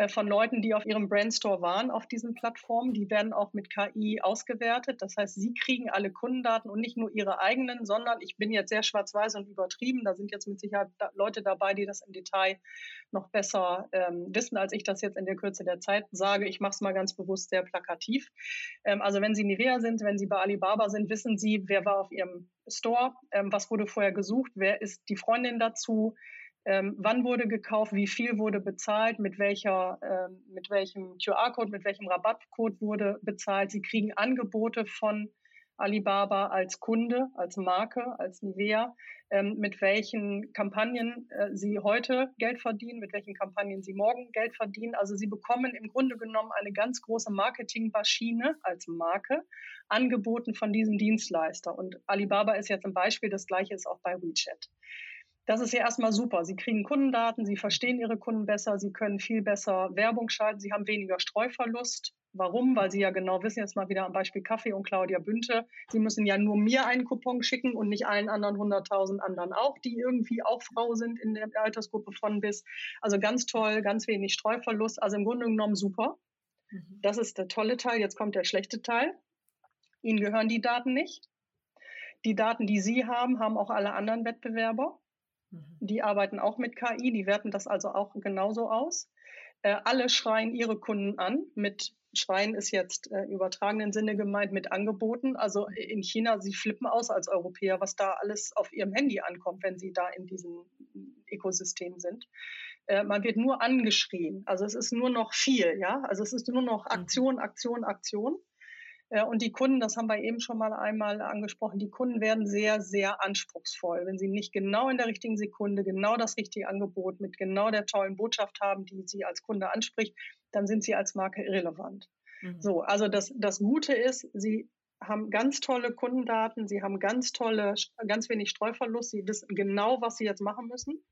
von Leuten, die auf ihrem Brandstore waren auf diesen Plattformen. Die werden auch mit KI ausgewertet. Das heißt, sie kriegen alle Kundendaten und nicht nur ihre eigenen, sondern ich bin jetzt sehr schwarz-weiß und übertrieben. Da sind jetzt mit Sicherheit Leute dabei, die das im Detail noch besser ähm, wissen, als ich das jetzt in der Kürze der Zeit sage. Ich mache es mal ganz bewusst sehr plakativ. Ähm, also wenn Sie Nivea sind, wenn Sie bei Alibaba sind, wissen Sie, wer war auf Ihrem Store, ähm, was wurde vorher gesucht, wer ist die Freundin dazu, ähm, wann wurde gekauft, wie viel wurde bezahlt, mit, welcher, ähm, mit welchem QR-Code, mit welchem Rabattcode wurde bezahlt. Sie kriegen Angebote von Alibaba als Kunde, als Marke, als Nivea, ähm, mit welchen Kampagnen äh, sie heute Geld verdienen, mit welchen Kampagnen sie morgen Geld verdienen. Also sie bekommen im Grunde genommen eine ganz große Marketingmaschine als Marke angeboten von diesem Dienstleister. Und Alibaba ist jetzt ein Beispiel, das gleiche ist auch bei WeChat. Das ist ja erstmal super. Sie kriegen Kundendaten, Sie verstehen Ihre Kunden besser, Sie können viel besser Werbung schalten, Sie haben weniger Streuverlust. Warum? Weil Sie ja genau wissen, jetzt mal wieder am Beispiel Kaffee und Claudia Bünte, Sie müssen ja nur mir einen Coupon schicken und nicht allen anderen 100.000 anderen auch, die irgendwie auch Frau sind in der Altersgruppe von bis. Also ganz toll, ganz wenig Streuverlust. Also im Grunde genommen super. Mhm. Das ist der tolle Teil. Jetzt kommt der schlechte Teil. Ihnen gehören die Daten nicht. Die Daten, die Sie haben, haben auch alle anderen Wettbewerber. Mhm. Die arbeiten auch mit KI, die werten das also auch genauso aus. Äh, alle schreien ihre Kunden an mit Schreien ist jetzt äh, übertragenen Sinne gemeint mit Angeboten. Also in China, sie flippen aus als Europäer, was da alles auf ihrem Handy ankommt, wenn sie da in diesem Ökosystem sind. Äh, man wird nur angeschrien. Also es ist nur noch viel, ja. Also es ist nur noch mhm. Aktion, Aktion, Aktion. Äh, und die Kunden, das haben wir eben schon mal einmal angesprochen, die Kunden werden sehr, sehr anspruchsvoll. Wenn sie nicht genau in der richtigen Sekunde genau das richtige Angebot mit genau der tollen Botschaft haben, die sie als Kunde anspricht, dann sind sie als Marke irrelevant. Mhm. So, also das, das Gute ist, sie haben ganz tolle Kundendaten, sie haben ganz tolle, ganz wenig Streuverlust, sie wissen genau, was sie jetzt machen müssen.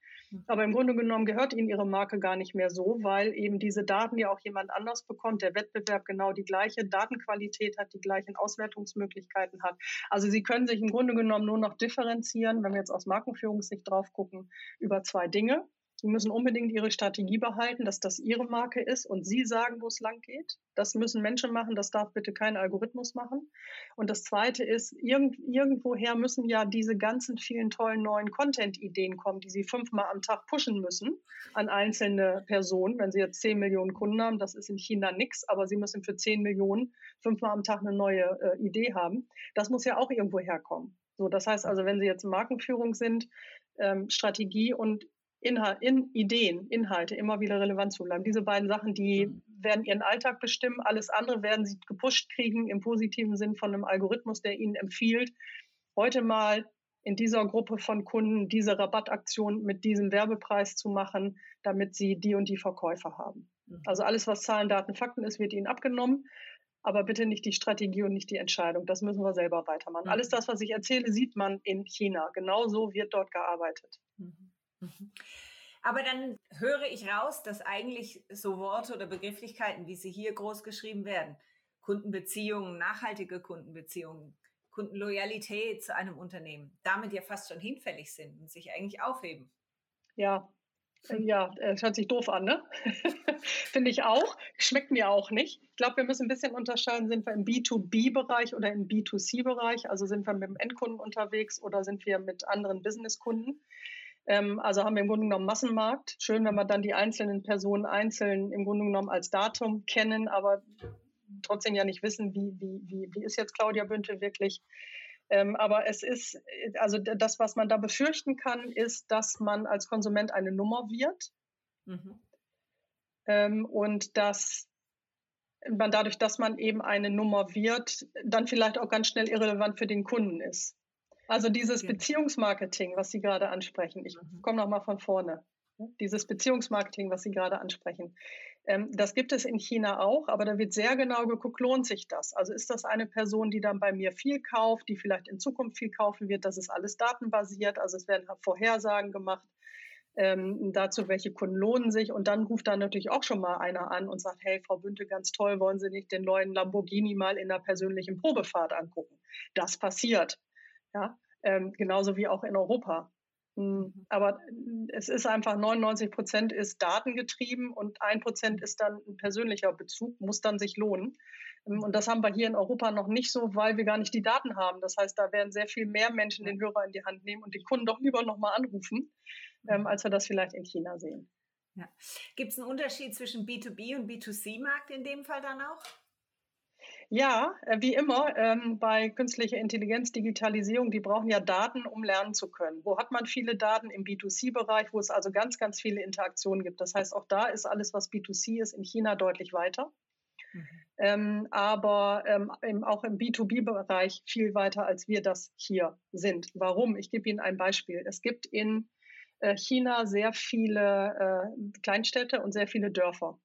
Aber im Grunde genommen gehört ihnen ihre Marke gar nicht mehr so, weil eben diese Daten ja auch jemand anders bekommt, der Wettbewerb genau die gleiche Datenqualität hat, die gleichen Auswertungsmöglichkeiten hat. Also sie können sich im Grunde genommen nur noch differenzieren, wenn wir jetzt aus Markenführungssicht drauf gucken, über zwei Dinge. Sie müssen unbedingt ihre Strategie behalten, dass das ihre Marke ist und sie sagen, wo es lang geht. Das müssen Menschen machen, das darf bitte kein Algorithmus machen. Und das Zweite ist, irgend, irgendwoher müssen ja diese ganzen vielen tollen neuen Content-Ideen kommen, die sie fünfmal am Tag pushen müssen an einzelne Personen. Wenn sie jetzt zehn Millionen Kunden haben, das ist in China nichts, aber sie müssen für zehn Millionen fünfmal am Tag eine neue äh, Idee haben. Das muss ja auch irgendwo herkommen. So, das heißt also, wenn Sie jetzt Markenführung sind, ähm, Strategie und Inhalt, in Ideen, Inhalte immer wieder relevant zu bleiben. Diese beiden Sachen, die mhm. werden ihren Alltag bestimmen. Alles andere werden sie gepusht kriegen im positiven Sinn von einem Algorithmus, der ihnen empfiehlt, heute mal in dieser Gruppe von Kunden diese Rabattaktion mit diesem Werbepreis zu machen, damit sie die und die Verkäufe haben. Mhm. Also alles, was Zahlen, Daten, Fakten ist, wird ihnen abgenommen. Aber bitte nicht die Strategie und nicht die Entscheidung. Das müssen wir selber weitermachen. Mhm. Alles das, was ich erzähle, sieht man in China. Genauso wird dort gearbeitet. Mhm. Mhm. Aber dann höre ich raus, dass eigentlich so Worte oder Begrifflichkeiten, wie sie hier groß geschrieben werden, Kundenbeziehungen, nachhaltige Kundenbeziehungen, Kundenloyalität zu einem Unternehmen, damit ja fast schon hinfällig sind und sich eigentlich aufheben. Ja, ja, es hört sich doof an, ne? Finde ich auch. Schmeckt mir auch nicht. Ich glaube, wir müssen ein bisschen unterscheiden, sind wir im B2B-Bereich oder im B2C-Bereich? Also sind wir mit dem Endkunden unterwegs oder sind wir mit anderen Businesskunden? Ähm, also haben wir im Grunde genommen Massenmarkt. Schön, wenn wir dann die einzelnen Personen einzeln im Grunde genommen als Datum kennen, aber trotzdem ja nicht wissen, wie, wie, wie, wie ist jetzt Claudia Bünte wirklich. Ähm, aber es ist, also das, was man da befürchten kann, ist, dass man als Konsument eine Nummer wird. Mhm. Ähm, und dass man dadurch, dass man eben eine Nummer wird, dann vielleicht auch ganz schnell irrelevant für den Kunden ist. Also dieses okay. Beziehungsmarketing, was Sie gerade ansprechen, ich mhm. komme noch mal von vorne. Dieses Beziehungsmarketing, was Sie gerade ansprechen, ähm, das gibt es in China auch, aber da wird sehr genau geguckt, lohnt sich das? Also ist das eine Person, die dann bei mir viel kauft, die vielleicht in Zukunft viel kaufen wird? Das ist alles datenbasiert, also es werden Vorhersagen gemacht. Ähm, dazu, welche Kunden lohnen sich. Und dann ruft dann natürlich auch schon mal einer an und sagt, hey, Frau Bünte, ganz toll, wollen Sie nicht den neuen Lamborghini mal in der persönlichen Probefahrt angucken? Das passiert. Ja, ähm, genauso wie auch in Europa. Hm, mhm. Aber es ist einfach 99 Prozent ist datengetrieben und ein Prozent ist dann ein persönlicher Bezug, muss dann sich lohnen. Ähm, und das haben wir hier in Europa noch nicht so, weil wir gar nicht die Daten haben. Das heißt, da werden sehr viel mehr Menschen den Hörer in die Hand nehmen und den Kunden doch lieber nochmal anrufen, ähm, mhm. als wir das vielleicht in China sehen. Ja. Gibt es einen Unterschied zwischen B2B und B2C-Markt in dem Fall dann auch? Ja, äh, wie immer ähm, bei künstlicher Intelligenz, Digitalisierung, die brauchen ja Daten, um lernen zu können. Wo hat man viele Daten? Im B2C-Bereich, wo es also ganz, ganz viele Interaktionen gibt. Das heißt, auch da ist alles, was B2C ist, in China deutlich weiter. Mhm. Ähm, aber ähm, auch im B2B-Bereich viel weiter, als wir das hier sind. Warum? Ich gebe Ihnen ein Beispiel. Es gibt in äh, China sehr viele äh, Kleinstädte und sehr viele Dörfer.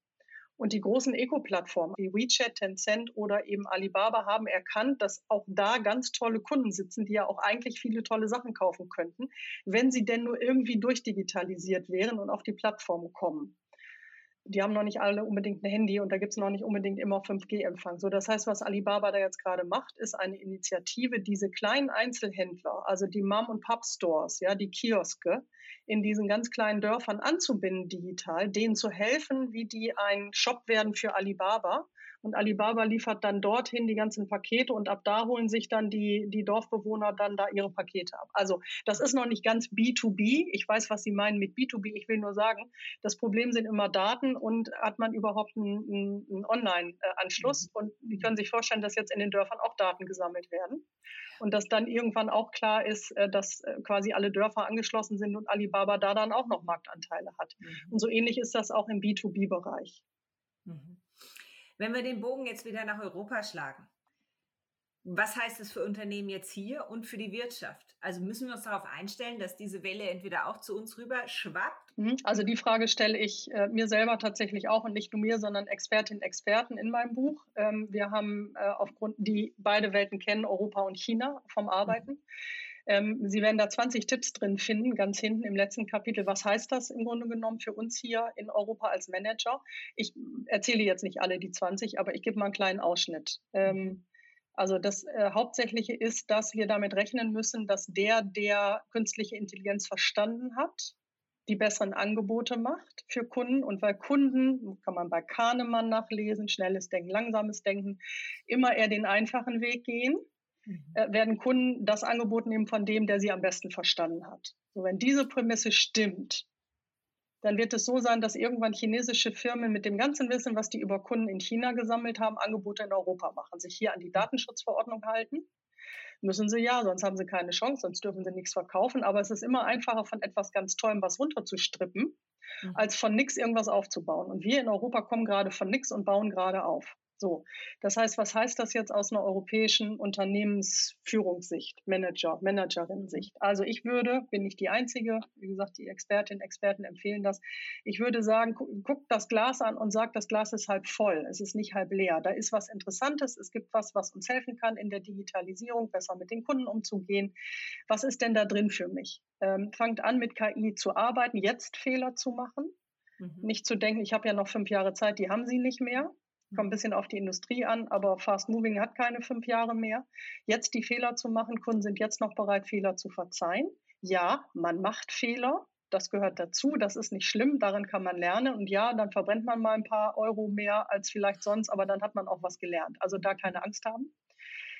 Und die großen Eco-Plattformen wie WeChat, Tencent oder eben Alibaba haben erkannt, dass auch da ganz tolle Kunden sitzen, die ja auch eigentlich viele tolle Sachen kaufen könnten, wenn sie denn nur irgendwie durchdigitalisiert wären und auf die Plattform kommen die haben noch nicht alle unbedingt ein Handy und da gibt es noch nicht unbedingt immer 5G-Empfang. So, das heißt, was Alibaba da jetzt gerade macht, ist eine Initiative, diese kleinen Einzelhändler, also die Mom- und Pub-Stores, ja, die Kioske, in diesen ganz kleinen Dörfern anzubinden digital, denen zu helfen, wie die ein Shop werden für Alibaba und Alibaba liefert dann dorthin die ganzen Pakete und ab da holen sich dann die, die Dorfbewohner dann da ihre Pakete ab. Also das ist noch nicht ganz B2B. Ich weiß, was Sie meinen mit B2B. Ich will nur sagen, das Problem sind immer Daten und hat man überhaupt einen, einen Online-Anschluss. Mhm. Und Sie können sich vorstellen, dass jetzt in den Dörfern auch Daten gesammelt werden und dass dann irgendwann auch klar ist, äh, dass äh, quasi alle Dörfer angeschlossen sind und Alibaba da dann auch noch Marktanteile hat. Mhm. Und so ähnlich ist das auch im B2B-Bereich. Mhm. Wenn wir den Bogen jetzt wieder nach Europa schlagen, was heißt das für Unternehmen jetzt hier und für die Wirtschaft? Also müssen wir uns darauf einstellen, dass diese Welle entweder auch zu uns rüber schwappt? Mhm. Also die Frage stelle ich äh, mir selber tatsächlich auch und nicht nur mir, sondern Expertinnen und Experten in meinem Buch. Ähm, wir haben äh, aufgrund, die beide Welten kennen, Europa und China vom Arbeiten. Ähm, Sie werden da 20 Tipps drin finden, ganz hinten im letzten Kapitel. Was heißt das im Grunde genommen für uns hier in Europa als Manager? Ich erzähle jetzt nicht alle die 20, aber ich gebe mal einen kleinen Ausschnitt. Ähm, also das äh, Hauptsächliche ist, dass wir damit rechnen müssen, dass der, der künstliche Intelligenz verstanden hat, die besseren Angebote macht für Kunden. Und weil Kunden, kann man bei Kahnemann nachlesen, schnelles Denken, langsames Denken, immer eher den einfachen Weg gehen, mhm. äh, werden Kunden das Angebot nehmen von dem, der sie am besten verstanden hat. So, wenn diese Prämisse stimmt, dann wird es so sein, dass irgendwann chinesische Firmen mit dem ganzen Wissen, was die über Kunden in China gesammelt haben, Angebote in Europa machen, sich hier an die Datenschutzverordnung halten. Müssen sie ja, sonst haben sie keine Chance, sonst dürfen sie nichts verkaufen. Aber es ist immer einfacher, von etwas ganz Tollem was runterzustrippen, mhm. als von nichts irgendwas aufzubauen. Und wir in Europa kommen gerade von nichts und bauen gerade auf. So, das heißt, was heißt das jetzt aus einer europäischen Unternehmensführungssicht, Manager, Managerin-Sicht? Also ich würde, bin nicht die Einzige, wie gesagt, die Expertinnen, Experten empfehlen das. Ich würde sagen, guckt das Glas an und sagt, das Glas ist halb voll, es ist nicht halb leer. Da ist was Interessantes, es gibt was, was uns helfen kann in der Digitalisierung, besser mit den Kunden umzugehen. Was ist denn da drin für mich? Ähm, fangt an, mit KI zu arbeiten, jetzt Fehler zu machen. Mhm. Nicht zu denken, ich habe ja noch fünf Jahre Zeit, die haben sie nicht mehr Kommt ein bisschen auf die Industrie an, aber Fast Moving hat keine fünf Jahre mehr. Jetzt die Fehler zu machen, Kunden sind jetzt noch bereit, Fehler zu verzeihen. Ja, man macht Fehler. Das gehört dazu. Das ist nicht schlimm. Daran kann man lernen. Und ja, dann verbrennt man mal ein paar Euro mehr als vielleicht sonst, aber dann hat man auch was gelernt. Also da keine Angst haben.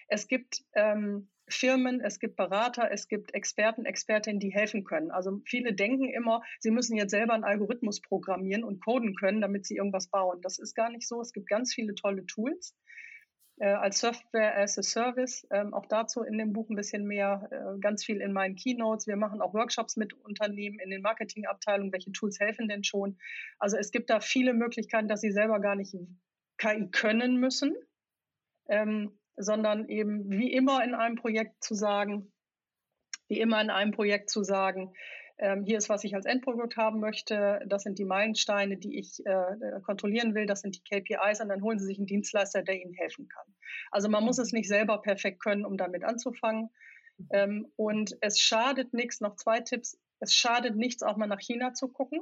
Es gibt ähm, Firmen, es gibt Berater, es gibt Experten, Expertinnen, die helfen können. Also viele denken immer, sie müssen jetzt selber einen Algorithmus programmieren und coden können, damit sie irgendwas bauen. Das ist gar nicht so. Es gibt ganz viele tolle Tools. Äh, als Software as a Service, ähm, auch dazu in dem Buch ein bisschen mehr, äh, ganz viel in meinen Keynotes. Wir machen auch Workshops mit Unternehmen in den Marketingabteilungen, welche Tools helfen denn schon. Also es gibt da viele Möglichkeiten, dass sie selber gar nicht KI können müssen. Ähm, sondern eben wie immer in einem Projekt zu sagen, wie immer in einem Projekt zu sagen, ähm, hier ist, was ich als Endprodukt haben möchte, das sind die Meilensteine, die ich äh, kontrollieren will, das sind die KPIs und dann holen Sie sich einen Dienstleister, der Ihnen helfen kann. Also man muss es nicht selber perfekt können, um damit anzufangen. Ähm, und es schadet nichts, noch zwei Tipps, es schadet nichts, auch mal nach China zu gucken.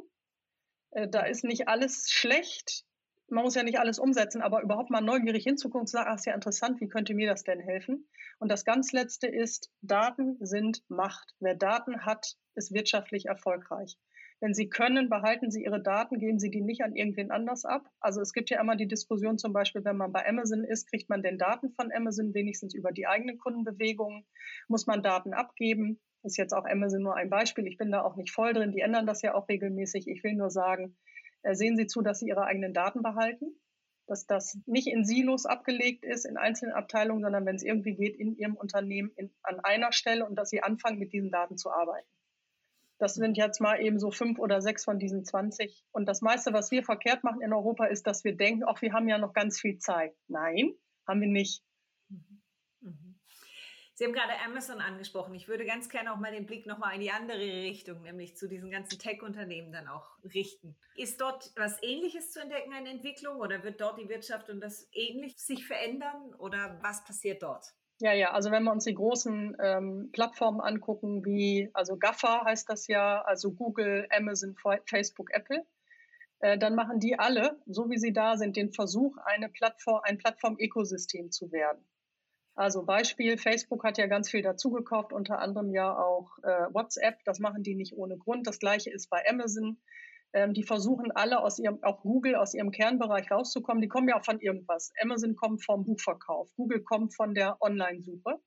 Äh, da ist nicht alles schlecht man muss ja nicht alles umsetzen, aber überhaupt mal neugierig hinzugucken und zu sagen, ach, ist ja interessant, wie könnte mir das denn helfen? Und das ganz Letzte ist, Daten sind Macht. Wer Daten hat, ist wirtschaftlich erfolgreich. Wenn Sie können, behalten Sie Ihre Daten, geben Sie die nicht an irgendwen anders ab. Also es gibt ja immer die Diskussion zum Beispiel, wenn man bei Amazon ist, kriegt man denn Daten von Amazon, wenigstens über die eigenen Kundenbewegungen? Muss man Daten abgeben? Ist jetzt auch Amazon nur ein Beispiel. Ich bin da auch nicht voll drin. Die ändern das ja auch regelmäßig. Ich will nur sagen, sehen Sie zu, dass Sie Ihre eigenen Daten behalten, dass das nicht in Silos abgelegt ist, in einzelnen Abteilungen, sondern wenn es irgendwie geht, in Ihrem Unternehmen in, an einer Stelle und dass Sie anfangen, mit diesen Daten zu arbeiten. Das sind jetzt mal eben so fünf oder sechs von diesen 20. Und das meiste, was wir verkehrt machen in Europa, ist, dass wir denken, ach, wir haben ja noch ganz viel Zeit. Nein, haben wir nicht. Sie haben gerade Amazon angesprochen. Ich würde ganz gerne auch mal den Blick nochmal in die andere Richtung, nämlich zu diesen ganzen Tech-Unternehmen dann auch richten. Ist dort was Ähnliches zu entdecken, eine Entwicklung, oder wird dort die Wirtschaft und das ähnlich sich verändern, oder was passiert dort? Ja, ja, also wenn wir uns die großen ähm, Plattformen angucken, wie, also GAFA heißt das ja, also Google, Amazon, Facebook, Apple, äh, dann machen die alle, so wie sie da sind, den Versuch, eine Plattform, ein Plattform-Ökosystem zu werden. Also Beispiel, Facebook hat ja ganz viel dazugekauft, unter anderem ja auch äh, WhatsApp. Das machen die nicht ohne Grund. Das gleiche ist bei Amazon. Ähm, die versuchen alle aus ihrem, auch Google aus ihrem Kernbereich rauszukommen. Die kommen ja auch von irgendwas. Amazon kommt vom Buchverkauf, Google kommt von der Online-Suche.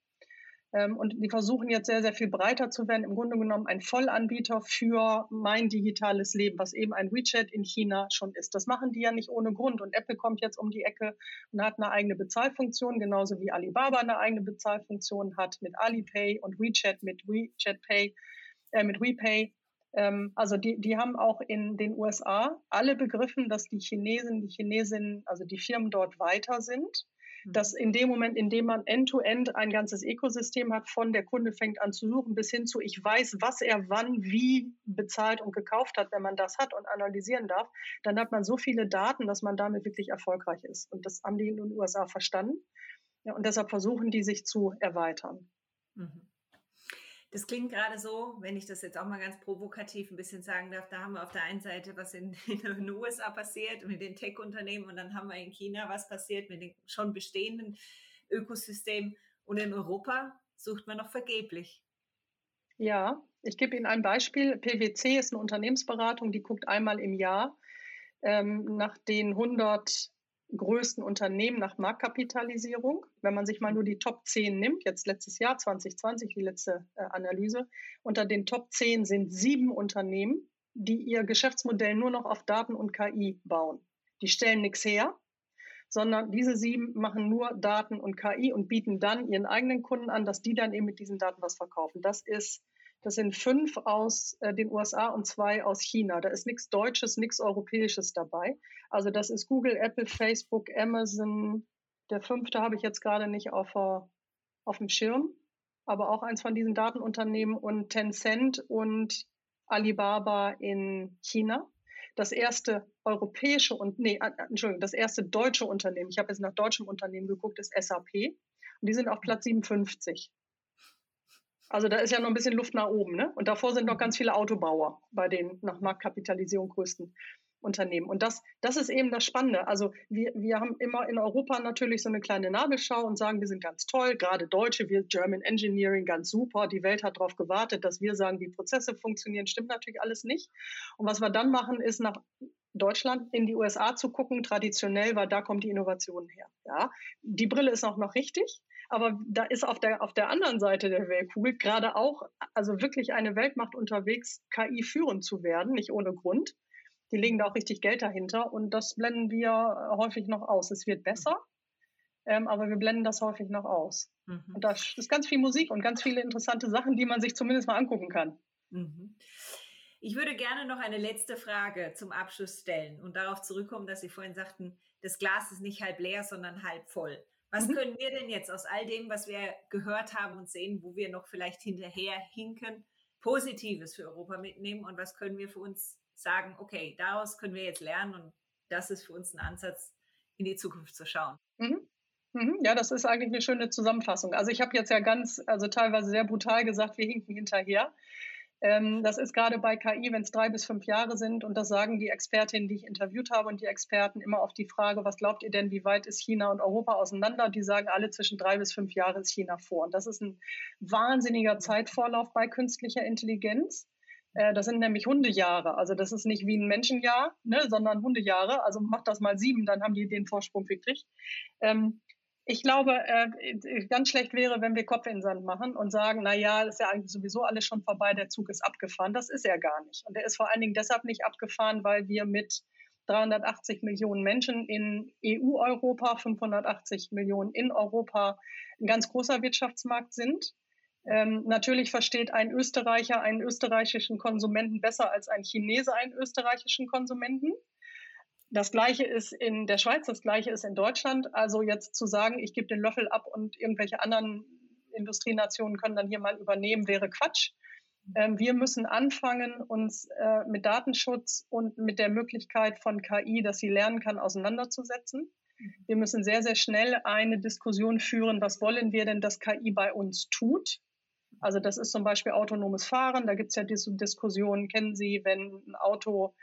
Ähm, und die versuchen jetzt sehr, sehr viel breiter zu werden. Im Grunde genommen ein Vollanbieter für mein digitales Leben, was eben ein WeChat in China schon ist. Das machen die ja nicht ohne Grund. Und Apple kommt jetzt um die Ecke und hat eine eigene Bezahlfunktion, genauso wie Alibaba eine eigene Bezahlfunktion hat mit Alipay und WeChat mit WeChat Pay, äh, mit WePay. Ähm, also die, die haben auch in den USA alle begriffen, dass die Chinesen, die Chinesinnen, also die Firmen dort weiter sind dass in dem Moment, in dem man end-to-end -End ein ganzes Ökosystem hat, von der Kunde fängt an zu suchen bis hin zu, ich weiß, was er wann wie bezahlt und gekauft hat, wenn man das hat und analysieren darf, dann hat man so viele Daten, dass man damit wirklich erfolgreich ist. Und das haben die in den USA verstanden. Ja, und deshalb versuchen die sich zu erweitern. Mhm. Das klingt gerade so, wenn ich das jetzt auch mal ganz provokativ ein bisschen sagen darf, da haben wir auf der einen Seite, was in, in den USA passiert mit den Tech-Unternehmen und dann haben wir in China, was passiert mit den schon bestehenden Ökosystemen und in Europa sucht man noch vergeblich. Ja, ich gebe Ihnen ein Beispiel. PwC ist eine Unternehmensberatung, die guckt einmal im Jahr ähm, nach den 100 größten Unternehmen nach Marktkapitalisierung. Wenn man sich mal nur die Top 10 nimmt, jetzt letztes Jahr 2020, die letzte äh, Analyse, unter den Top 10 sind sieben Unternehmen, die ihr Geschäftsmodell nur noch auf Daten und KI bauen. Die stellen nichts her, sondern diese sieben machen nur Daten und KI und bieten dann ihren eigenen Kunden an, dass die dann eben mit diesen Daten was verkaufen. Das ist das sind fünf aus äh, den USA und zwei aus China. Da ist nichts Deutsches, nichts Europäisches dabei. Also das ist Google, Apple, Facebook, Amazon. Der fünfte habe ich jetzt gerade nicht auf, auf dem Schirm, aber auch eins von diesen Datenunternehmen und Tencent und Alibaba in China. Das erste europäische und nee, äh, Entschuldigung, das erste deutsche Unternehmen, ich habe jetzt nach deutschem Unternehmen geguckt, ist SAP und die sind auf Platz 57. Also da ist ja noch ein bisschen Luft nach oben. Ne? Und davor sind noch ganz viele Autobauer bei den nach Marktkapitalisierung größten Unternehmen. Und das, das ist eben das Spannende. Also wir, wir haben immer in Europa natürlich so eine kleine Nabelschau und sagen, wir sind ganz toll, gerade Deutsche, wir German Engineering ganz super. Die Welt hat darauf gewartet, dass wir sagen, wie Prozesse funktionieren. Stimmt natürlich alles nicht. Und was wir dann machen, ist nach Deutschland in die USA zu gucken, traditionell, weil da kommt die Innovation her. Ja, die Brille ist auch noch richtig. Aber da ist auf der, auf der anderen Seite der Weltkugel gerade auch, also wirklich eine Weltmacht unterwegs, KI führend zu werden, nicht ohne Grund. Die legen da auch richtig Geld dahinter und das blenden wir häufig noch aus. Es wird besser, ähm, aber wir blenden das häufig noch aus. Mhm. Und da ist ganz viel Musik und ganz viele interessante Sachen, die man sich zumindest mal angucken kann. Mhm. Ich würde gerne noch eine letzte Frage zum Abschluss stellen und darauf zurückkommen, dass Sie vorhin sagten, das Glas ist nicht halb leer, sondern halb voll. Was mhm. können wir denn jetzt aus all dem, was wir gehört haben und sehen, wo wir noch vielleicht hinterher hinken, Positives für Europa mitnehmen und was können wir für uns sagen, okay, daraus können wir jetzt lernen und das ist für uns ein Ansatz, in die Zukunft zu schauen. Mhm. Mhm. Ja, das ist eigentlich eine schöne Zusammenfassung. Also ich habe jetzt ja ganz, also teilweise sehr brutal gesagt, wir hinken hinterher. Ähm, das ist gerade bei KI, wenn es drei bis fünf Jahre sind, und das sagen die Expertinnen, die ich interviewt habe und die Experten immer auf die Frage, was glaubt ihr denn, wie weit ist China und Europa auseinander? Die sagen alle zwischen drei bis fünf Jahre ist China vor. Und das ist ein wahnsinniger Zeitvorlauf bei künstlicher Intelligenz. Äh, das sind nämlich Hundejahre. Also das ist nicht wie ein Menschenjahr, ne, sondern Hundejahre. Also macht das mal sieben, dann haben die den Vorsprung gekriegt. Ähm, ich glaube, äh, ganz schlecht wäre, wenn wir Kopf in den Sand machen und sagen, na ja, ist ja eigentlich sowieso alles schon vorbei, der Zug ist abgefahren. Das ist er gar nicht. Und er ist vor allen Dingen deshalb nicht abgefahren, weil wir mit 380 Millionen Menschen in EU-Europa, 580 Millionen in Europa ein ganz großer Wirtschaftsmarkt sind. Ähm, natürlich versteht ein Österreicher einen österreichischen Konsumenten besser als ein Chinese einen österreichischen Konsumenten. Das Gleiche ist in der Schweiz, das Gleiche ist in Deutschland. Also jetzt zu sagen, ich gebe den Löffel ab und irgendwelche anderen Industrienationen können dann hier mal übernehmen, wäre Quatsch. Ähm, wir müssen anfangen, uns äh, mit Datenschutz und mit der Möglichkeit von KI, dass sie lernen kann, auseinanderzusetzen. Wir müssen sehr, sehr schnell eine Diskussion führen, was wollen wir denn, dass KI bei uns tut. Also das ist zum Beispiel autonomes Fahren. Da gibt es ja diese Diskussion, kennen Sie, wenn ein Auto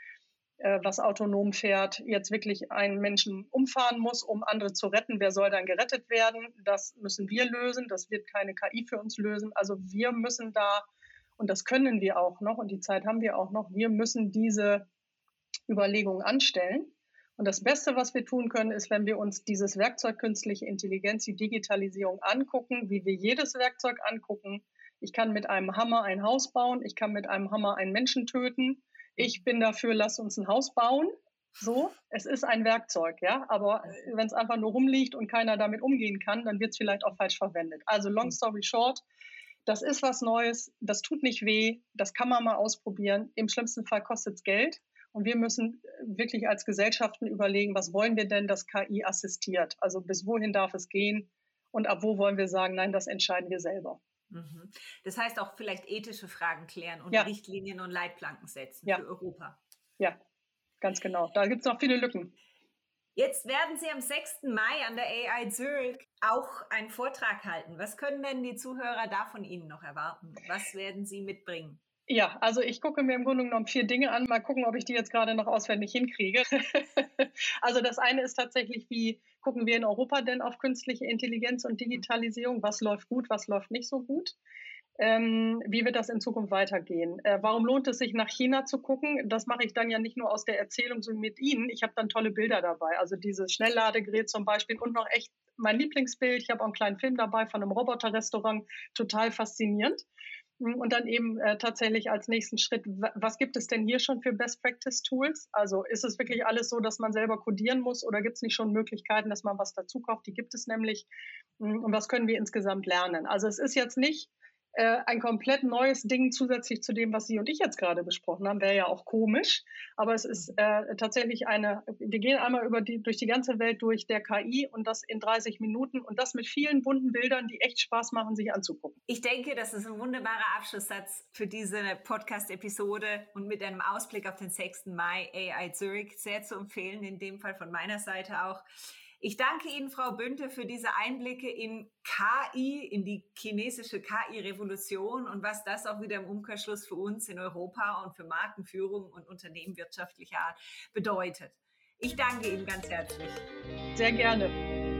äh, was autonom fährt, jetzt wirklich einen Menschen umfahren muss, um andere zu retten. Wer soll dann gerettet werden? Das müssen wir lösen. Das wird keine KI für uns lösen. Also wir müssen da, und das können wir auch noch, und die Zeit haben wir auch noch, wir müssen diese Überlegungen anstellen. Und das Beste, was wir tun können, ist, wenn wir uns dieses Werkzeug künstliche Intelligenz, die Digitalisierung angucken, wie wir jedes Werkzeug angucken. Ich kann mit einem Hammer ein Haus bauen, ich kann mit einem Hammer einen Menschen töten. Ich bin dafür, lass uns ein Haus bauen. So, es ist ein Werkzeug, ja, aber wenn es einfach nur rumliegt und keiner damit umgehen kann, dann wird es vielleicht auch falsch verwendet. Also long story short, das ist was Neues, das tut nicht weh, das kann man mal ausprobieren. Im schlimmsten Fall kostet es Geld. Und wir müssen wirklich als Gesellschaften überlegen, was wollen wir denn, dass KI assistiert? Also bis wohin darf es gehen? Und ab wo wollen wir sagen, nein, das entscheiden wir selber. Mhm. Das heißt auch vielleicht ethische Fragen klären und ja. Richtlinien und Leitplanken setzen ja. für Europa. Ja, ganz genau. Da gibt es noch viele Lücken. Jetzt werden Sie am 6. Mai an der AI Zurich auch einen Vortrag halten. Was können denn die Zuhörer da von Ihnen noch erwarten? Was werden Sie mitbringen? Ja, also ich gucke mir im Grunde genommen vier Dinge an. Mal gucken, ob ich die jetzt gerade noch auswendig hinkriege. also das eine ist tatsächlich, wie gucken wir in Europa denn auf künstliche Intelligenz und Digitalisierung? Was läuft gut, was läuft nicht so gut? Ähm, wie wird das in Zukunft weitergehen? Äh, warum lohnt es sich, nach China zu gucken? Das mache ich dann ja nicht nur aus der Erzählung, sondern mit Ihnen. Ich habe dann tolle Bilder dabei. Also dieses Schnellladegerät zum Beispiel und noch echt mein Lieblingsbild. Ich habe auch einen kleinen Film dabei von einem Roboterrestaurant. Total faszinierend. Und dann eben äh, tatsächlich als nächsten Schritt, was gibt es denn hier schon für Best Practice Tools? Also ist es wirklich alles so, dass man selber codieren muss oder gibt es nicht schon Möglichkeiten, dass man was dazu kauft? Die gibt es nämlich. Und was können wir insgesamt lernen? Also es ist jetzt nicht äh, ein komplett neues Ding zusätzlich zu dem, was Sie und ich jetzt gerade besprochen haben, wäre ja auch komisch. Aber es ist äh, tatsächlich eine, wir gehen einmal über die, durch die ganze Welt durch der KI und das in 30 Minuten und das mit vielen bunten Bildern, die echt Spaß machen, sich anzugucken. Ich denke, das ist ein wunderbarer Abschlusssatz für diese Podcast-Episode und mit einem Ausblick auf den 6. Mai AI Zurich sehr zu empfehlen, in dem Fall von meiner Seite auch. Ich danke Ihnen, Frau Bünte, für diese Einblicke in KI, in die chinesische KI-Revolution und was das auch wieder im Umkehrschluss für uns in Europa und für Markenführung und Unternehmen wirtschaftlicher Art bedeutet. Ich danke Ihnen ganz herzlich. Sehr gerne.